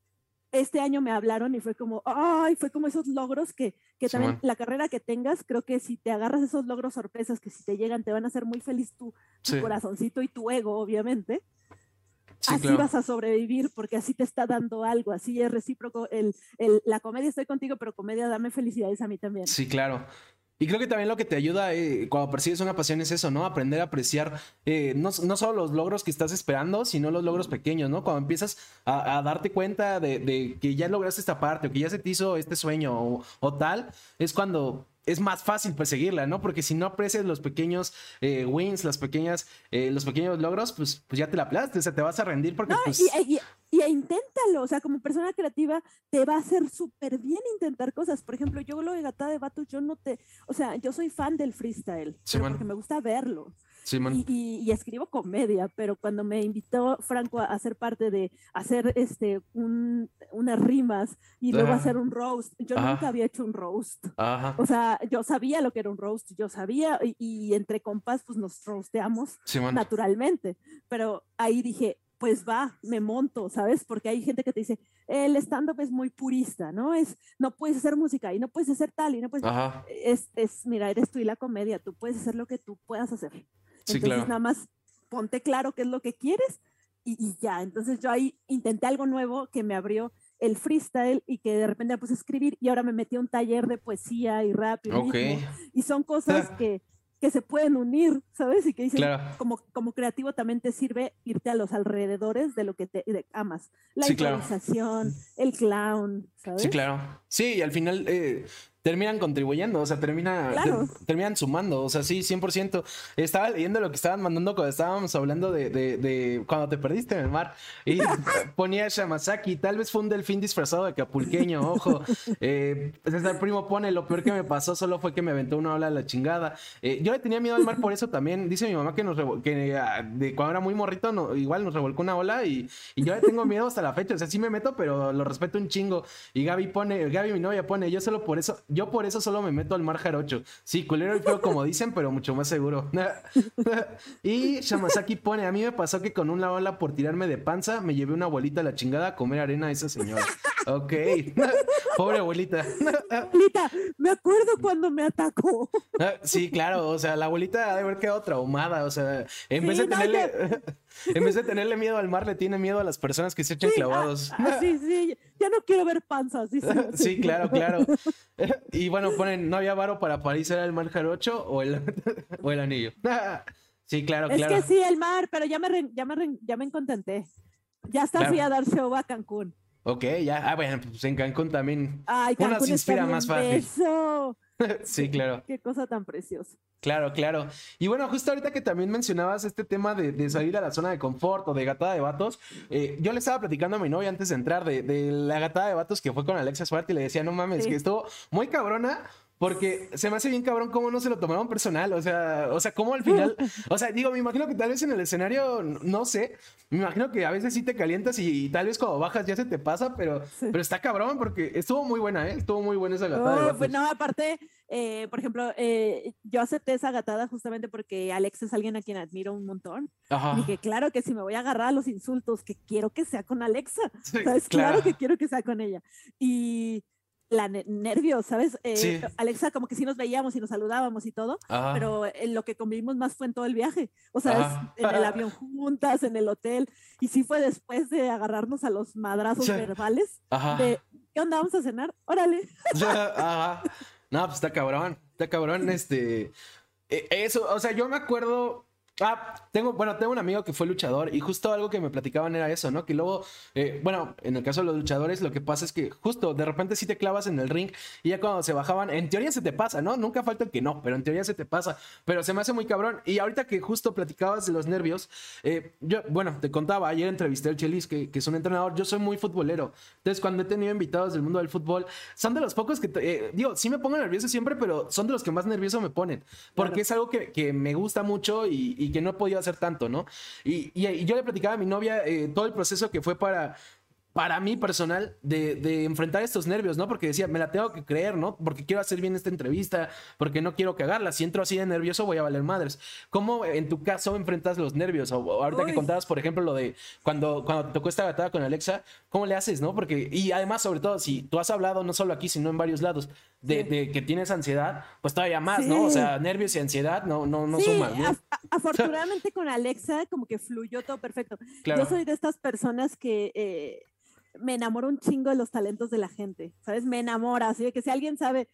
[SPEAKER 2] este año me hablaron y fue como, ay, fue como esos logros que, que también la carrera que tengas, creo que si te agarras esos logros sorpresas que si te llegan te van a hacer muy feliz tu, corazoncito y tu ego, obviamente. así vas a sobrevivir porque así te está dando algo, así es recíproco. El, el, la comedia estoy contigo, pero comedia dame felicidades a mí también.
[SPEAKER 1] Sí, claro. Y creo que también lo que te ayuda eh, cuando persigues una pasión es eso, ¿no? Aprender a apreciar eh, no, no, solo los logros que estás esperando, sino los logros pequeños, ¿no? Cuando empiezas a, darte cuenta de, de, que ya lograste esta parte o que ya se te hizo este sueño o, o tal, es cuando es más fácil perseguirla, ¿no? Porque si no aprecias los pequeños eh, wins, las pequeñas, eh, los pequeños logros, pues, pues ya te la aplaste, o sea, te vas a rendir porque... pues...
[SPEAKER 2] y, y, inténtalo, o sea, como persona creativa te va a hacer súper bien intentar cosas. Por ejemplo, yo lo de Gata de Batus, yo no te, o sea, yo soy fan del freestyle, porque me gusta verlo. Y, escribo comedia, pero cuando me invitó Franco a, ser parte de hacer este unas rimas y luego hacer un roast, yo nunca había hecho un roast. O sea, yo sabía lo que era un roast, yo sabía y, entre compas pues nos roasteamos naturalmente, pero ahí dije, pues va, me monto, ¿sabes? Porque hay gente que te dice, el stand-up es muy purista, ¿no? Es, no puedes hacer música y no puedes hacer tal y no puedes... Es, es, mira, eres tú y la comedia, tú puedes hacer lo que tú puedas hacer. Entonces nada más ponte claro qué es lo que quieres y, ya. Entonces yo ahí intenté algo nuevo que me abrió el freestyle y que de repente me puse a escribir y ahora me metí a un taller de poesía y rap y, y son cosas que que se pueden unir, ¿sabes? Y que dicen, como, como creativo también te sirve irte a los alrededores de lo que te amas. La improvisación, el clown, ¿sabes?
[SPEAKER 1] Sí, claro. Sí, y al final eh, terminan contribuyendo, o sea, termina, terminan sumando, o sea, sí, 100%. Estaba leyendo lo que estaban mandando cuando estábamos hablando de, de, cuando te perdiste en el mar y ponía Shamasaki, tal vez fue un delfín disfrazado de capulqueño, ojo. Eh, el Primo pone, lo peor que me pasó solo fue que me aventó una ola a la chingada. Eh, yo le tenía miedo al mar por eso también, dice mi mamá que, nos que ah, de cuando era muy morrito, no, igual nos revolcó una ola y, y yo le tengo miedo hasta la fecha, o sea, sí me meto, pero lo respeto un chingo. Y Gaby pone, Gaby mi novia pone, yo solo por eso yo por eso solo me meto al mar jarocho. Sí, culero y feo como dicen, pero mucho más seguro. y Shamasaki pone, a mí me pasó que con una ola por tirarme de panza, me llevé una abuelita a la chingada a comer arena a esa señora. Ok. Pobre abuelita.
[SPEAKER 2] Abuelita, me acuerdo cuando me atacó.
[SPEAKER 1] sí, claro, o sea, la abuelita ha de haber quedado traumada, o sea, en vez de tenerle... En vez de tenerle miedo al mar, le tiene miedo a las personas que se echan clavados.
[SPEAKER 2] sí, sí, ya no quiero ver panzas. Sí,
[SPEAKER 1] sí, claro, claro. Y bueno, ponen, ¿no había varo para París era el mar jarocho o el, o el anillo? Sí, claro, claro.
[SPEAKER 2] Es que sí, el mar, pero ya me, ya me, ya me contenté. Ya está fui a dar show a Cancún.
[SPEAKER 1] Ok, ya. Ah, bueno, pues en Cancún también. Ay, Cancún una se inspira más fácil. sí, claro.
[SPEAKER 2] Qué cosa tan preciosa.
[SPEAKER 1] Claro, claro. Y bueno, justo ahorita que también mencionabas este tema de, salir a la zona de confort o de gatada de vatos, eh, yo le estaba platicando a mi novia antes de entrar de, la gatada de vatos que fue con Alexa Suárez y le decía, no mames, que estuvo muy cabrona porque se me hace bien cabrón cómo no se lo tomaron personal. O sea, o sea, cómo al final. O sea, digo, me imagino que tal vez en el escenario, no sé. Me imagino que a veces sí te calientas y, tal vez cuando bajas ya se te pasa, pero, pero está cabrón porque estuvo muy buena, ¿eh? Estuvo muy buena esa gatada.
[SPEAKER 2] pues no, aparte, eh, por ejemplo, eh, yo acepté esa gatada justamente porque Alex es alguien a quien admiro un montón. Y que claro que si me voy a agarrar a los insultos, que quiero que sea con Alexa. claro que quiero que sea con ella. Y la nervio, ¿sabes? Eh, Alexa, como que sí nos veíamos y nos saludábamos y todo, pero en lo que convivimos más fue en todo el viaje. O sea, en el avión juntas, en el hotel, y sí fue después de agarrarnos a los madrazos verbales de ¿qué onda? ¿Vamos a cenar? Órale.
[SPEAKER 1] No, pues está cabrón, está cabrón, este. E, eso, o sea, yo me acuerdo Ah, tengo, bueno, tengo un amigo que fue luchador y justo algo que me platicaban era eso, ¿no? Que luego, eh, bueno, en el caso de los luchadores, lo que pasa es que justo de repente sí te clavas en el ring y ya cuando se bajaban, en teoría se te pasa, ¿no? Nunca falta el que no, pero en teoría se te pasa. Pero se me hace muy cabrón. Y ahorita que justo platicabas de los nervios, eh, yo, bueno, te contaba, ayer entrevisté al Chelis, que, que, es un entrenador, yo soy muy futbolero. Entonces, cuando he tenido invitados del mundo del fútbol, son de los pocos que, eh, digo, sí me pongo nervioso siempre, pero son de los que más nervioso me ponen, porque es algo que, que me gusta mucho y y que no podido hacer tanto, ¿no? Y, yo le platicaba a mi novia eh, todo el proceso que fue para, para mí personal de, enfrentar estos nervios, ¿no? Porque decía, me la tengo que creer, ¿no? Porque quiero hacer bien esta entrevista, porque no quiero cagarla. Si entro así de nervioso, voy a valer madres. ¿Cómo en tu caso enfrentas los nervios? O, ahorita que contabas, por ejemplo, lo de cuando, cuando te tocó esta gatada con Alexa, ¿cómo le haces, no? Porque, y además, sobre todo, si tú has hablado no solo aquí, sino en varios lados, de, que tienes ansiedad, pues todavía más, ¿no? O sea, nervios y ansiedad no, no, no suman.
[SPEAKER 2] afortunadamente con Alexa, como que fluyó todo perfecto. Yo soy de estas personas que. Eh, me enamoro un chingo de los talentos de la gente, ¿sabes? Me enamora, así de que si alguien sabe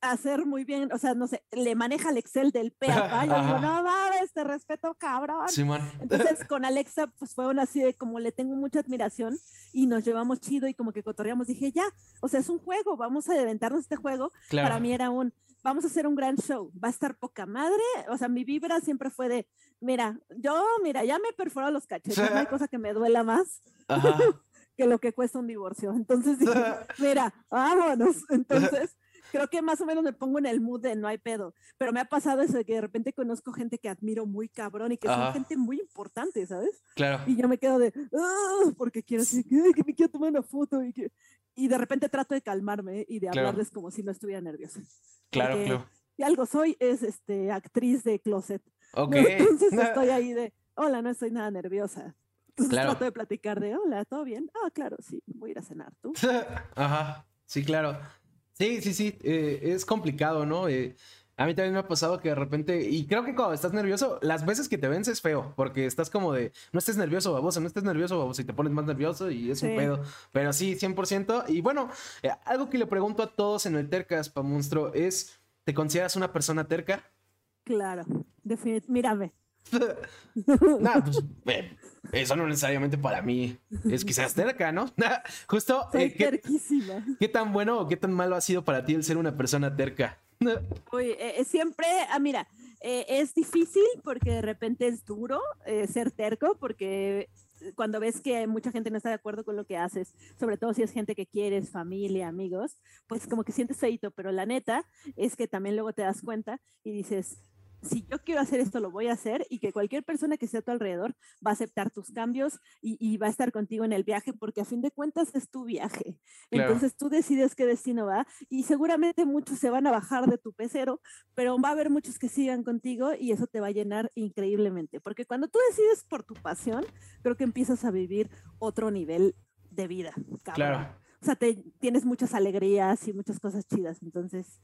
[SPEAKER 2] hacer muy bien, o sea, no sé, le maneja el Excel del P a yo digo, no mames, te respeto, cabrón. Sí, Entonces, con Alexa, pues fue una así de como le tengo mucha admiración y nos llevamos chido y como que cotorreamos. Dije, ya, o sea, es un juego, vamos a aventarnos este juego. Para mí era un, vamos a hacer un gran show, va a estar poca madre. O sea, mi vibra siempre fue de, mira, yo, mira, ya me perforó los cachetes, no hay cosa que me duela más. Ajá. Que lo que cuesta un divorcio. Entonces dije, mira, vámonos. Entonces, creo que más o menos me pongo en el mood de no hay pedo. Pero me ha pasado eso de que de repente conozco gente que admiro muy cabrón y que son gente muy importante, ¿sabes? Claro. Y yo me quedo de, ah", porque quiero decir, que me quiero tomar una foto y que... Y de repente trato de calmarme y de hablarles como si no estuviera nerviosa.
[SPEAKER 1] Claro, claro.
[SPEAKER 2] Y algo soy es este actriz de closet. Ok. Entonces estoy ahí de, hola, no estoy nada nerviosa. Claro. trato de platicar de, hola, ¿todo bien? Ah, claro, sí, voy a ir a cenar, ¿tú?
[SPEAKER 1] Ajá, sí, claro. Sí, sí, sí, eh, es complicado, ¿no? Eh, A mí también me ha pasado que de repente, y creo que cuando estás nervioso, las veces que te vences es feo, porque estás como de, no estés nervioso, baboso, no estés nervioso, baboso, y te pones más nervioso y es un pedo. Pero sí, 100%. Y bueno, eh, algo que le pregunto a todos en el Tercas, pa monstruo, es, ¿te consideras una persona terca?
[SPEAKER 2] Claro, definitivamente. Mírame.
[SPEAKER 1] pues, eso no necesariamente para mí es quizás terca, ¿no? Justo.
[SPEAKER 2] Soy eh,
[SPEAKER 1] ¿Qué tan bueno o qué tan malo ha sido para ti el ser una persona terca?
[SPEAKER 2] Uy, eh, siempre, ah, mira, eh, es difícil porque de repente es duro eh, ser terco porque cuando ves que mucha gente no está de acuerdo con lo que haces, sobre todo si es gente que quieres, familia, amigos, pues como que sientes feito, pero la neta es que también luego te das cuenta y dices, si yo quiero hacer esto, lo voy a hacer y que cualquier persona que esté a tu alrededor va a aceptar tus cambios y, va a estar contigo en el viaje porque a fin de cuentas es tu viaje. Entonces tú decides qué destino va y seguramente muchos se van a bajar de tu pecero, pero va a haber muchos que sigan contigo y eso te va a llenar increíblemente. Porque cuando tú decides por tu pasión, creo que empiezas a vivir otro nivel de vida. Claro. O sea, te, tienes muchas alegrías y muchas cosas chidas. Entonces,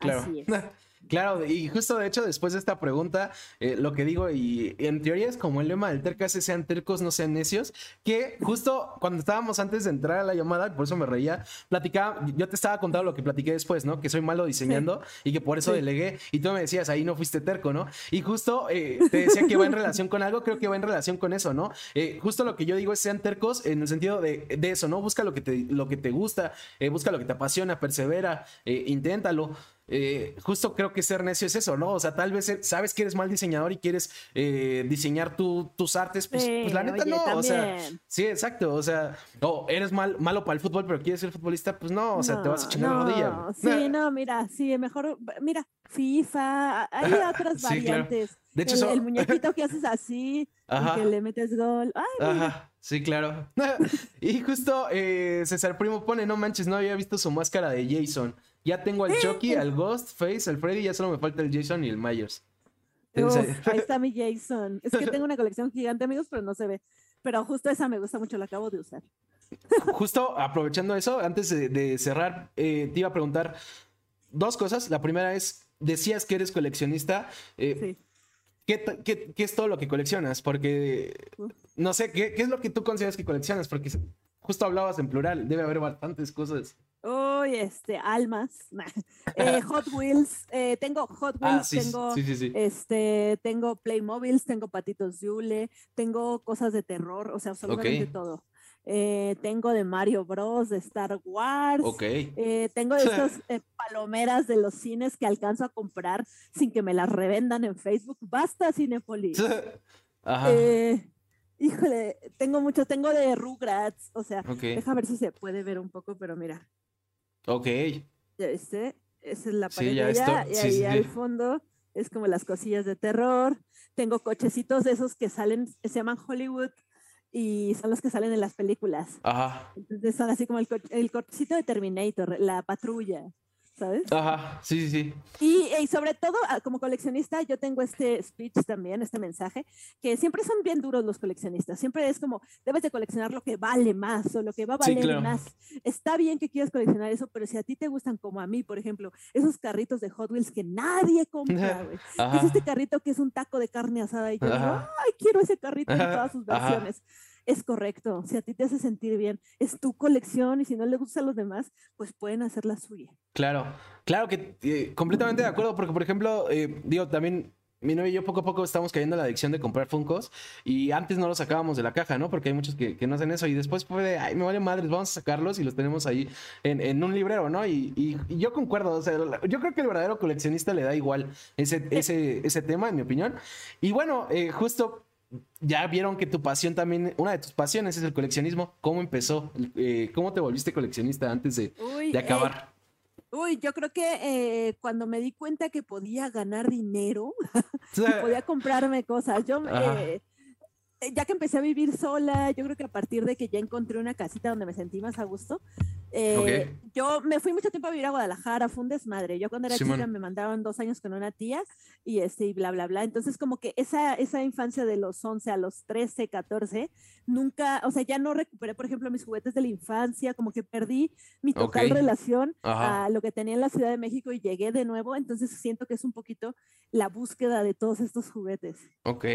[SPEAKER 2] así es.
[SPEAKER 1] Claro, y justo de hecho, después de esta pregunta, eh, lo que digo, y, en teoría es como el lema del tercas, sean tercos, no sean necios, que justo cuando estábamos antes de entrar a la llamada, por eso me reía, platicaba, yo te estaba contando lo que platiqué después, ¿no? Que soy malo diseñando y que por eso delegué, y tú me decías, ahí no fuiste terco, ¿no? Y justo eh, te decía que va en relación con algo, creo que va en relación con eso, ¿no? Eh, justo lo que yo digo es sean tercos en el sentido de, de eso, ¿no? Busca lo que te, lo que te gusta, busca lo que te apasiona, persevera, inténtalo. Eh, justo creo que ser necio es eso, ¿no? O sea, tal vez sabes que eres mal diseñador y quieres eh, diseñar tus artes, pues, pues la neta no, o sea, sí, exacto, o sea, o eres mal, malo para el fútbol, pero quieres ser futbolista, pues no, o sea, te vas a chingar la rodilla.
[SPEAKER 2] Sí, no, mira, sí, mejor, mira, FIFA, hay otras variantes. De hecho, el, muñequito que haces así, y que le metes gol.
[SPEAKER 1] Ajá, sí, claro. y justo eh, César Primo pone, no manches, no había visto su máscara de Jason. Ya tengo al Chucky, al Ghostface, al Freddy, ya solo me falta el Jason y el Myers.
[SPEAKER 2] ahí está mi Jason. Es que tengo una colección gigante, amigos, pero no se ve. Pero justo esa me gusta mucho, la acabo de usar.
[SPEAKER 1] Justo aprovechando eso, antes de, cerrar, eh, te iba a preguntar dos cosas. La primera es, decías que eres coleccionista. Eh, sí. ¿qué, qué, es todo lo que coleccionas? Porque, no sé, ¿qué, ¿qué es lo que tú consideras que coleccionas? Porque justo hablabas en plural, debe haber bastantes cosas.
[SPEAKER 2] Uy, este, almas, eh, Hot Wheels, eh, tengo Hot ah, Wheels, tengo, este, tengo Playmobiles, tengo patitos Yule, tengo cosas de terror, o sea, absolutamente todo. Eh, tengo de Mario Bros, de Star Wars, tengo de esas palomeras de los cines que alcanzo a comprar sin que me las revendan en Facebook. Basta, Cinepolis. Ajá. híjole, tengo mucho, tengo de Rugrats, o sea, deja ver si se puede ver un poco, pero mira.
[SPEAKER 1] Ok.
[SPEAKER 2] Ya viste, esa es la pared y ahí al fondo es como las cosillas de terror. Tengo cochecitos de esos que salen, se llaman Hollywood y son los que salen en las películas.
[SPEAKER 1] Ajá.
[SPEAKER 2] Entonces son así como el, el cochecito de Terminator, la patrulla. ¿Sabes?
[SPEAKER 1] Ajá, sí, sí,
[SPEAKER 2] sí. Y, sobre todo, ah, como coleccionista, yo tengo este speech también, este mensaje, que siempre son bien duros los coleccionistas. Siempre es como, debes de coleccionar lo que vale más o lo que va a valer más. Está bien que quieras coleccionar eso, pero si a ti te gustan, como a mí, por ejemplo, esos carritos de Hot Wheels que nadie compra, güey. Es este carrito que es un taco de carne asada y yo digo, ay, quiero ese carrito en todas sus versiones es correcto. Si a ti te hace sentir bien, es tu colección y si no le gusta a los demás, pues pueden hacer la suya.
[SPEAKER 1] Claro, claro que eh, completamente de acuerdo, porque por ejemplo, eh, digo, también mi novia y yo poco a poco estamos cayendo en la adicción de comprar Funcos y antes no los sacábamos de la caja, ¿no? Porque hay muchos que, no hacen eso y después fue ay, me vale madres, vamos a sacarlos y los tenemos ahí en, un librero, ¿no? Y, yo concuerdo, o sea, yo creo que el verdadero coleccionista le da igual ese, ese, ese tema, en mi opinión. Y bueno, eh, justo ya vieron que tu pasión también, una de tus pasiones es el coleccionismo. ¿Cómo empezó? Eh, ¿Cómo te volviste coleccionista antes de, de acabar?
[SPEAKER 2] Eh, uy, yo creo que eh, cuando me di cuenta que podía ganar dinero, podía comprarme cosas, yo ya que empecé a vivir sola, yo creo que a partir de que ya encontré una casita donde me sentí más a gusto, Eh, yo me fui mucho tiempo a vivir a Guadalajara, fue un desmadre. Yo cuando era chica me mandaron dos años con una tía y este y bla, bla, bla. Entonces como que esa, esa infancia de los 11 a los 13, 14, nunca, o sea, ya no recuperé, por ejemplo, mis juguetes de la infancia, como que perdí mi total relación a lo que tenía en la Ciudad de México y llegué de nuevo. Entonces siento que es un poquito la búsqueda de todos estos juguetes.
[SPEAKER 1] Ok.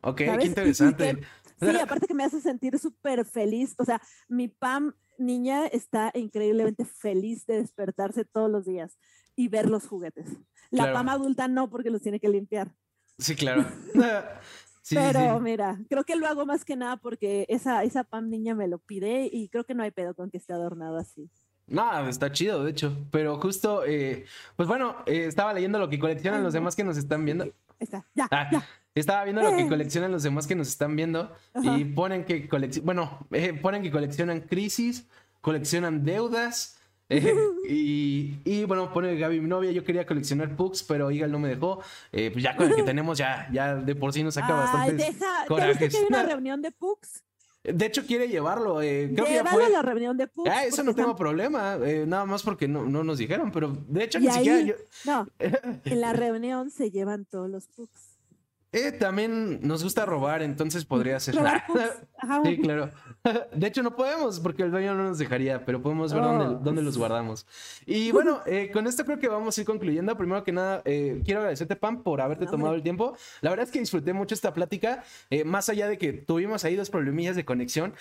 [SPEAKER 1] Ok, qué interesante.
[SPEAKER 2] sí, aparte que me hace sentir súper feliz. O sea, mi Pam niña está increíblemente feliz de despertarse todos los días y ver los juguetes. La Pam adulta no, porque los tiene que limpiar.
[SPEAKER 1] Sí, claro.
[SPEAKER 2] Pero mira, creo que lo hago más que nada porque esa, esa Pam niña me lo pide y creo que no hay pedo con que esté adornado así.
[SPEAKER 1] No, está chido, de hecho. Pero justo, eh, pues bueno, eh, estaba leyendo lo que coleccionan los demás que nos están viendo.
[SPEAKER 2] Está, ya,
[SPEAKER 1] ah,
[SPEAKER 2] ya.
[SPEAKER 1] Estaba viendo lo que eh. coleccionan los demás que nos están viendo y ponen que coleccionan, bueno, eh, ponen que coleccionan crisis, coleccionan deudas eh, y, bueno, pone Gaby, mi novia, yo quería coleccionar pugs, pero Igal no me dejó. pues ya con el que tenemos ya, ya de por sí nos saca bastante
[SPEAKER 2] corajes. que hay una reunión de pugs?
[SPEAKER 1] De hecho, quiere llevarlo. Eh, creo
[SPEAKER 2] que ya fue. la reunión de Pugs.
[SPEAKER 1] Ah, eso no tengo problema. nada más porque no, no, nos dijeron, pero de hecho ni siquiera yo.
[SPEAKER 2] No, en la reunión se llevan todos los Pugs.
[SPEAKER 1] Eh, también nos gusta robar, entonces podría ser. sí, claro. De hecho, no podemos porque el dueño no nos dejaría, pero podemos ver dónde, oh. dónde, los guardamos. Y bueno, eh, con esto creo que vamos a ir concluyendo. Primero que nada, eh, quiero agradecerte, Pam, por haberte tomado el tiempo. La verdad es que disfruté mucho esta plática. Eh, más allá de que tuvimos ahí dos problemillas de conexión,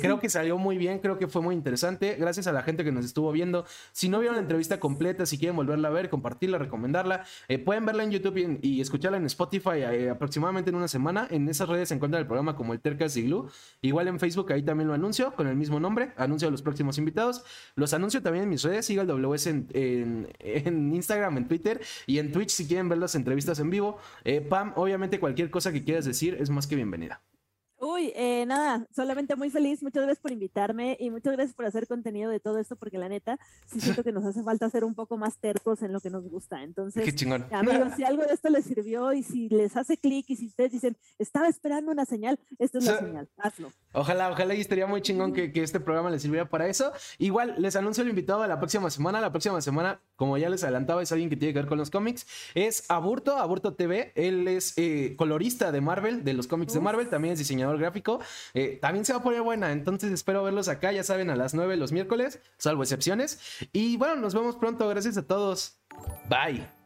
[SPEAKER 1] creo que salió muy bien, creo que fue muy interesante. Gracias a la gente que nos estuvo viendo. Si no vieron la entrevista completa, si quieren volverla a ver, compartirla, recomendarla, pueden verla en YouTube y, y escucharla en Spotify aproximadamente en una semana. En esas redes se encuentra el programa como el Tercas y Glue. Igual en Facebook ahí también lo anuncio con el mismo nombre. Anuncio a los próximos invitados. Los anuncio también en mis redes. Siga el WS en, en, Instagram, en Twitter y en Twitch si quieren ver las entrevistas en vivo. Eh, Pam, obviamente cualquier cosa que quieras decir es más que bienvenida.
[SPEAKER 2] Uy, eh, nada, solamente muy feliz. Muchas gracias por invitarme y muchas gracias por hacer contenido de todo esto, porque la neta, sí siento que nos hace falta ser un poco más tercos en lo que nos gusta. Entonces,
[SPEAKER 1] Qué chingón.
[SPEAKER 2] amigos, si algo de esto les sirvió y si les hace clic y si ustedes dicen, estaba esperando una señal, esta es la señal, hazlo.
[SPEAKER 1] Ojalá, ojalá y estaría muy chingón que, que, este programa les sirviera para eso. Igual, les anuncio el invitado de la próxima semana. La próxima semana, como ya les adelantaba, es alguien que tiene que ver con los cómics. Es Aburto, Aburto TV. Él es eh, colorista de Marvel, de los cómics de Marvel, también es gráfico. Eh, también se va a poner buena, entonces espero verlos acá, ya saben, a las 9 los miércoles, salvo excepciones. Y bueno, nos vemos pronto, gracias a todos. Bye.